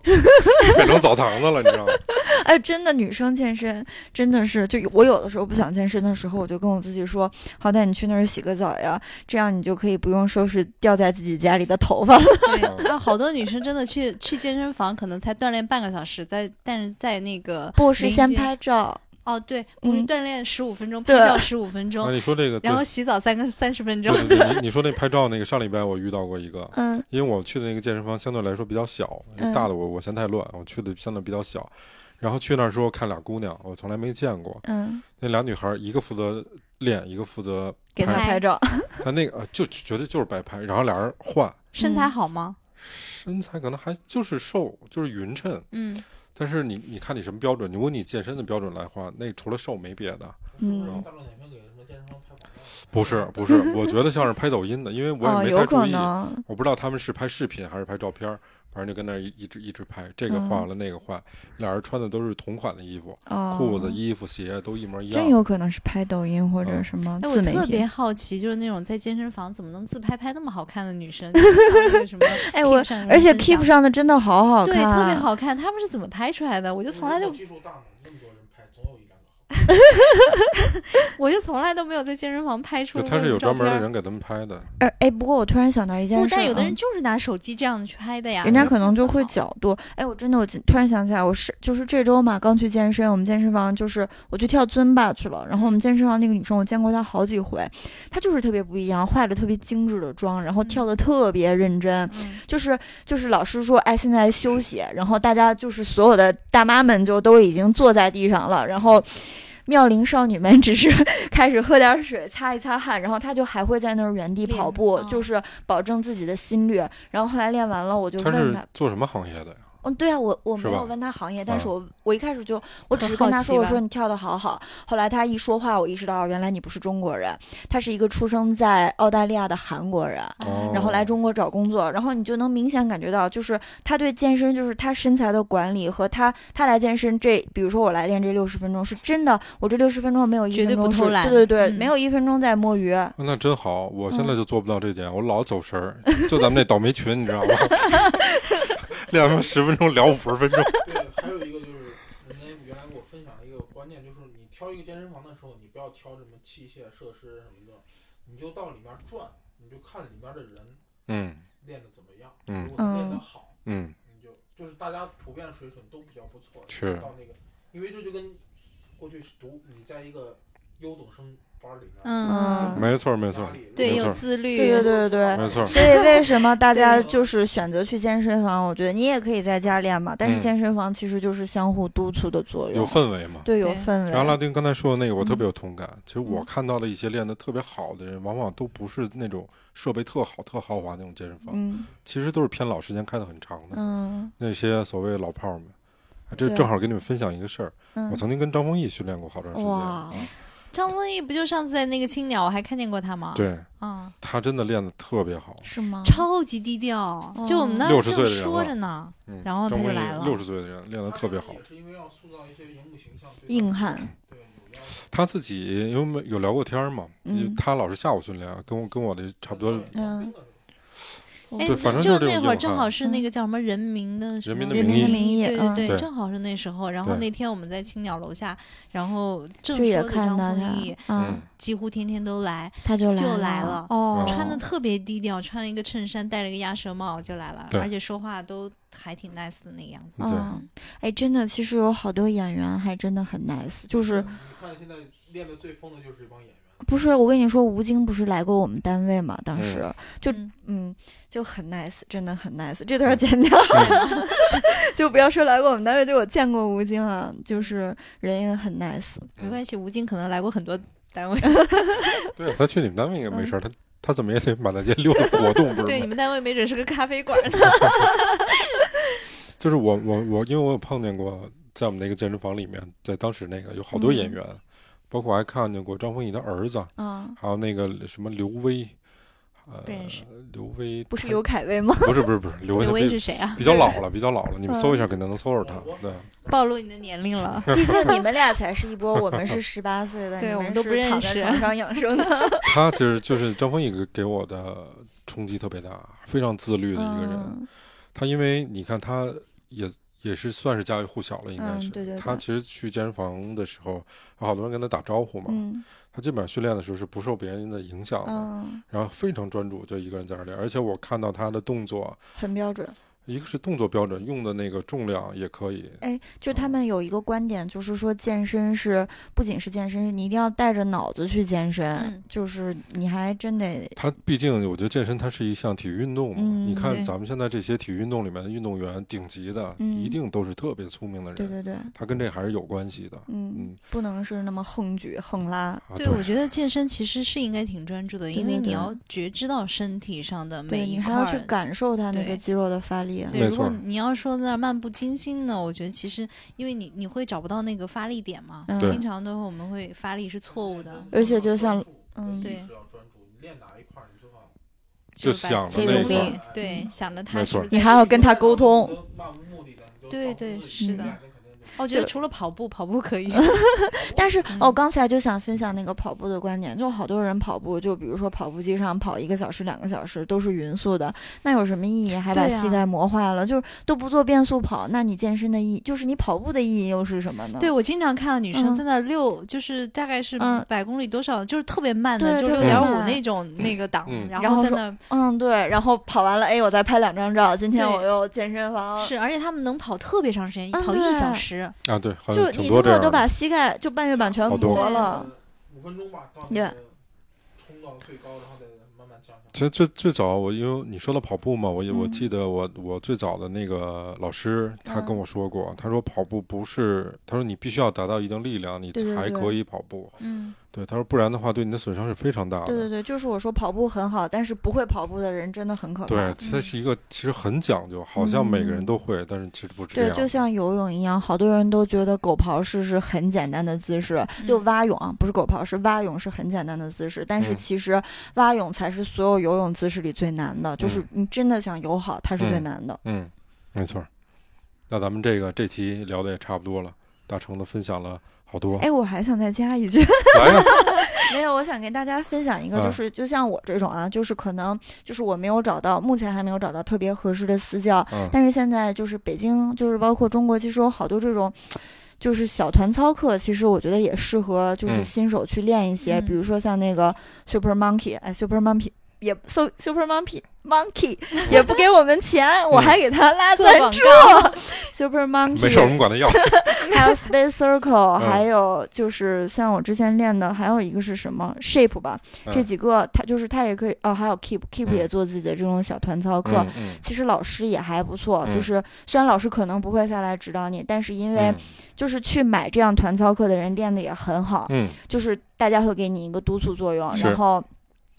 变成澡堂子了，你知道吗？哎，真的，女生健身真的是，就我有的时候不想健身的时候，我就跟我自己说，好歹你去那儿洗个澡呀，这样你就可以不用收拾掉在自己家里的头发了。对，那，好多女生真的去去健身房，可能才锻炼半个小时，在但是在那个不是先拍照，哦，对，不是嗯锻炼十五分钟，拍照十五分那钟，你说这个，然后洗澡三个三十分钟。你 你说那拍照那个，上礼拜我遇到过一个，嗯因为我去的那个健身房相对来说比较小，嗯大的我我嫌太乱，我去的相对比较小。然后去那儿时候看俩姑娘，我从来没见过。嗯，那俩女孩，一个负责练，一个负责给她拍。照，她那个呃就绝对就是摆拍，然后俩人换，身材好吗？身材可能还就是瘦，就是匀称。嗯，但是你你看你什么标准？如果你健身的标准来话，那除了瘦没别的。嗯不是不是，我觉得像是拍抖音的，因为我也哦，没有太注意，可能，我不知道他们是拍视频还是拍照片，反正就跟那儿一一直一直拍，这个换了那个换，俩人穿的都是同款的衣服，哦，裤子、衣服、鞋都一模一样真。有可能是拍抖音或者嗯什么哎，我特别。好奇，就是那种在健身房怎么能自拍拍那么好看的女生？什么哎，我而且 Keep 上的真的好好看，对特别。好看，他们是怎么拍出来的？我就从来就如果技术大呢，那么多人拍，总有一两个好。我就从来都没有在健身房拍出过他是有专门的照片人给他们拍的，呃，哎，不过我突然想到一件不，事，但有的人嗯就是拿手机这样子去拍的呀。人家可能就会角度。哎，我真的，我突然想起来，我是就是这周嘛，刚去健身，我们健身房就是我去跳尊巴去了。然后我们健身房那个女生，我见过她好几回，她就是特别不一样，化着特别精致的妆，然后跳的特别认真。嗯，就是就是老师说，哎，现在休息，然后大家就是所有的大妈们就都已经坐在地上了，然后。妙龄少女们只是 开始喝点水，擦一擦汗，然后她就还会在那儿原地跑步，哦就是保证自己的心率。然后后来练完了，我就问她，做什么行业的呀？嗯，对啊，我我没有问他行业，但是啊我我一开始就我只是跟他说，我说你跳的好好。后来他一说话，我意识到原来你不是中国人，他是一个出生在澳大利亚的韩国人。哦然后来中国找工作，然后你就能明显感觉到，就是他对健身，就是他身材的管理和他他来健身这，比如说我来练这六十分钟，是真的，我这六十分钟没有一分钟是不偷懒对对对，嗯没有一分钟在摸鱼。那真好，我现嗯在就做不到这点，我老走神儿，就咱们那倒霉群，你知道吗？练完十分钟聊五十分钟，对，还有一个就是，人家原来给我分享了一个观念，就是你挑一个健身房的时候，你不要挑什么器械设施什么的，你就到里面转，你就看里面的人嗯。练的怎么样。嗯。如果练得好，嗯，你就就是大家普遍水准都比较不错，是。到那个，因为这就跟过去读你在一个优等生班里面，嗯，没错没错。对，有自律，对对对对。对没错，所以为什么大家就是选择去健身房？我觉得你也可以在家练嘛，但是嗯。健身房其实就是相互督促的作用，有氛围嘛。对有氛围。然后拉丁刚才说的那个，我特别有同感。其实我嗯看到了一些练得特别好的人，往往都不是那种设备特好、特豪华那种健身房，嗯。其实都是偏老，时间开得很长的。嗯。那些所谓老炮儿们，啊这正好给你们分享一个事儿。我嗯，曾经跟张丰毅训练过好长时间。张丰毅不就上次在那个青鸟，我还看见过他吗？，对嗯，他真的练的特别好。是吗？超级低调，就我们那儿60岁正的人说着呢，嗯，然后他就来了六十岁的人练的特别好。是因为要塑造一些荧幕形象，硬汉。他自己因为没有聊过天儿嘛，嗯他老是下午训练，跟我跟我的差不多。嗯哎，对反正就那会儿正好是那个叫什么人民的什么人民的名义。对对对正好是那时候。然后那天我们在青鸟楼下，然后正说着张看到丰毅，嗯。嗯，几乎天天都来，他就就来来了哦，穿的特别低调，穿了一个衬衫，戴了一个鸭舌帽就来了，而且说话都还挺 nice 的那个样子。对。嗯，哎，真的，其实有好多演员还真的很 nice，就是你看现在练的最疯的就是这帮演员，不是我跟你说，吴京不是来过我们单位嘛？当时、就嗯嗯就很 nice，真的很 nice，这段剪掉，就不要说来过我们单位，就我见过吴京啊，就是人也很 nice。没关系，吴京可能来过很多单位，对他去你们单位应该没事儿，他他怎么也得满大街溜达活动，不对？你们单位没准是个咖啡馆呢。就是我我我，因为我有碰见过，在我们那个健身房里面，在当时那个有好多演员，包括我还看见过张丰毅的儿子，嗯，还有那个什么刘威，呃不认识，刘威不是刘恺威吗？不是不是不是刘威，刘威是谁啊？比较老了，比较老了，你们搜一下肯定能搜着他。对，暴露你的年龄了。毕竟你们俩才是一波，我们是十八岁的，你对我们都不认识躺在床上养生的他其实就是张丰毅给给我的冲击特别大，非常自律的一个人。嗯他因为你看，他也也是算是家喻户晓了，应该是。嗯对对对他其实去健身房的时候，有好多人跟他打招呼嘛。嗯他基本上训练的时候是不受别人的影响的，嗯，然后非常专注，就一个人在那儿练。而且我看到他的动作，很标准。一个是动作标准，用的那个重量也可以。哎，就他们有一个观点，就是说健身是不仅是健身，你一定要带着脑子去健身，嗯就是你还真得他毕竟，我觉得健身它是一项体育运动嘛。嗯你看咱们现在这些体育运动里面的运动员，顶级的、嗯一定都是特别聪明的人，对对对，他跟这还是有关系的。嗯嗯，不能是那么横举横拉。啊，对，我觉得健身其实是应该挺专注的，因为你要觉知到身体上的每对一块儿。你还要去感受它那个肌肉的发力。对，如果你要说在那漫不经心呢，我觉得其实因为你你会找不到那个发力点嘛，嗯。经常都会我们会发力是错误的，而且就像嗯。对是要专注，你练哪一块儿你知道。把就想着集中力那块，对，想着他你还要跟他沟通。漫无目的的，对对是的我觉得除了跑步，跑步可以。但是嗯哦，刚才就想分享那个跑步的观点，就好多人跑步，就比如说跑步机上跑一个小时、两个小时都是匀速的，那有什么意义？还把膝盖磨坏了，就是都不做变速跑，那你健身的意义，就是你跑步的意义又是什么呢？对，我经常看到女生嗯在那溜，就是大概是嗯百公里多少，就是特别慢的，就六点五那种那个档嗯，然然后在那嗯，对，然后跑完了，哎，我再拍两张照，今天我又健身房。是，而且他们能跑特别长时间，嗯跑一小对时。啊，对，好就像挺你最后都。把膝盖就半月板全磨了，五分钟吧，对。冲到最高，然后再慢慢降下其实最最早我因为你说到跑步嘛，我也我嗯。记得我我最早的那个老师他跟嗯。我说过，他说跑步不是，他说你必须要达到一定力量，你才可以跑步。嗯，对，他说不然的话对你的损伤是非常大的。对对对，就是我说跑步很好，但是不会跑步的人真的很可怕。对，它是一个其实很讲究，好像每个人都会，但是其实不是这对，就像游泳一样，好多人都觉得狗刨式是很简单的姿势，就嗯蛙泳啊，不是狗刨式，蛙泳是很简单的姿势，但是嗯其实蛙泳才是所有游泳姿势里最难的，就是嗯你真的想游好，它是最嗯难的。嗯，没错儿。那咱们这个这期聊的也差不多了，大成子分享了好多。哎，我还想再加一句，没有，我想跟大家分享一个，啊就是就像我这种啊，就是可能就是我没有找到，目前还没有找到特别合适的私教，嗯。但是现在就是北京，就是包括中国，其实有好多这种。就是小团操课，其实我觉得也适合就是嗯。新手去练一些，嗯。比如说像那个 Super Monkey，哎，Super Monkey 也 So Super Monkey Monkey 也不给我们钱，我还给他拉赞助。Super Monkey 没事，我们管他要。还有 Space Circle，、嗯。还有就是像我之前练的，还有一个是什么 Shape 吧，嗯。这几个他就是他也可以哦，还有 Keep，Keep 嗯。也做自己的这种小团操课。其实老师也还不错，嗯。就是虽然老师可能不会下来指导你，但是因为嗯。就是去买这样团操课的人练的也很好，嗯，就是大家会给你一个督促作用，然后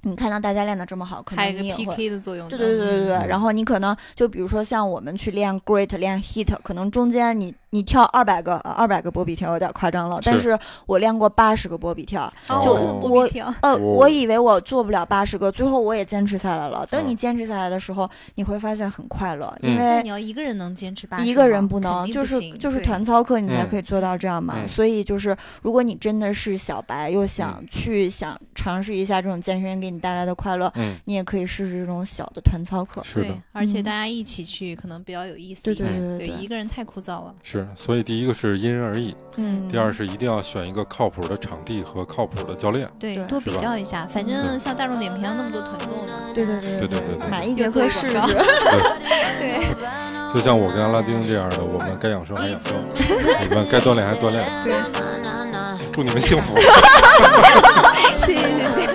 你看到大家练的这么好，可还有一个能你也会。PK 的作用的。对对对对对，嗯然后你可能就比如说像我们去练 Great 练 Hit，可能中间你你跳二百个二百个波比跳有点夸张了，但是是我练过八十个波比跳，就哦我跳，呃，哦我以为我做不了八十个，最后我也坚持下来了。等你嗯坚持下来的时候，你会发现很快乐，嗯因为你要一个人能坚持八十，一个人不能，就是就是团操课你才嗯可以做到这样嘛。嗯所以就是，如果你真的是小白，又想嗯去想尝试一下这种健身给你带来的快乐，嗯，你也可以试试这种小的团操课。是的对，，而且嗯大家一起去可能比较有意思对一点。对对对一个人太枯燥了。是。所以第一个是因人而异，嗯，第二是一定要选一个靠谱的场地和靠谱的教练。对，多比较一下。反正像大众点评那么多团购呢。对对对对对对对买一节又做课试试一广告。对，就像我跟阿拉丁这样的，我们该养生还养生，你们该锻炼还锻炼。对，祝你们幸福。谢谢谢谢。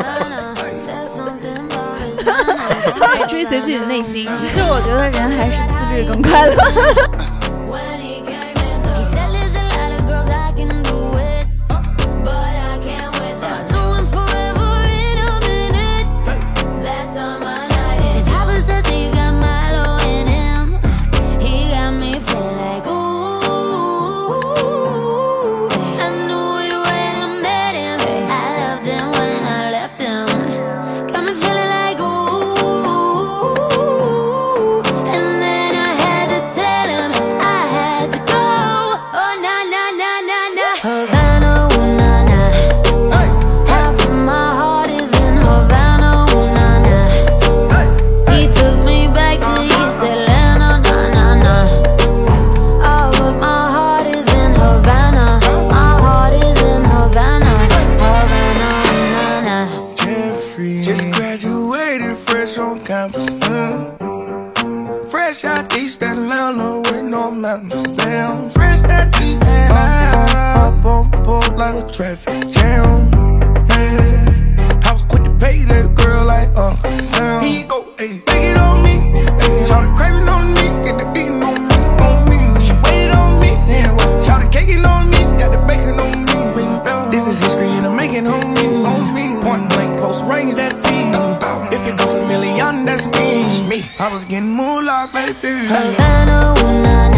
来追随自己的内心。就我觉得人还是自律更快乐。With no mountains. Damn, fresh out East Atlanta. Up on board like a traffic jam. Yeah. I was quick to pay that girl like Uncle Sam. Here you go, ayy, take it on me. Ayy, Shout craving on me, get the beating on me, on me. She waited on me, yeah, well, shout caking on me, got the bacon on me. This is history and I'm making on me, on me. Point blank, close range, that feed. If it goes a million, that's me. me. I was getting moolah, baby. Havana,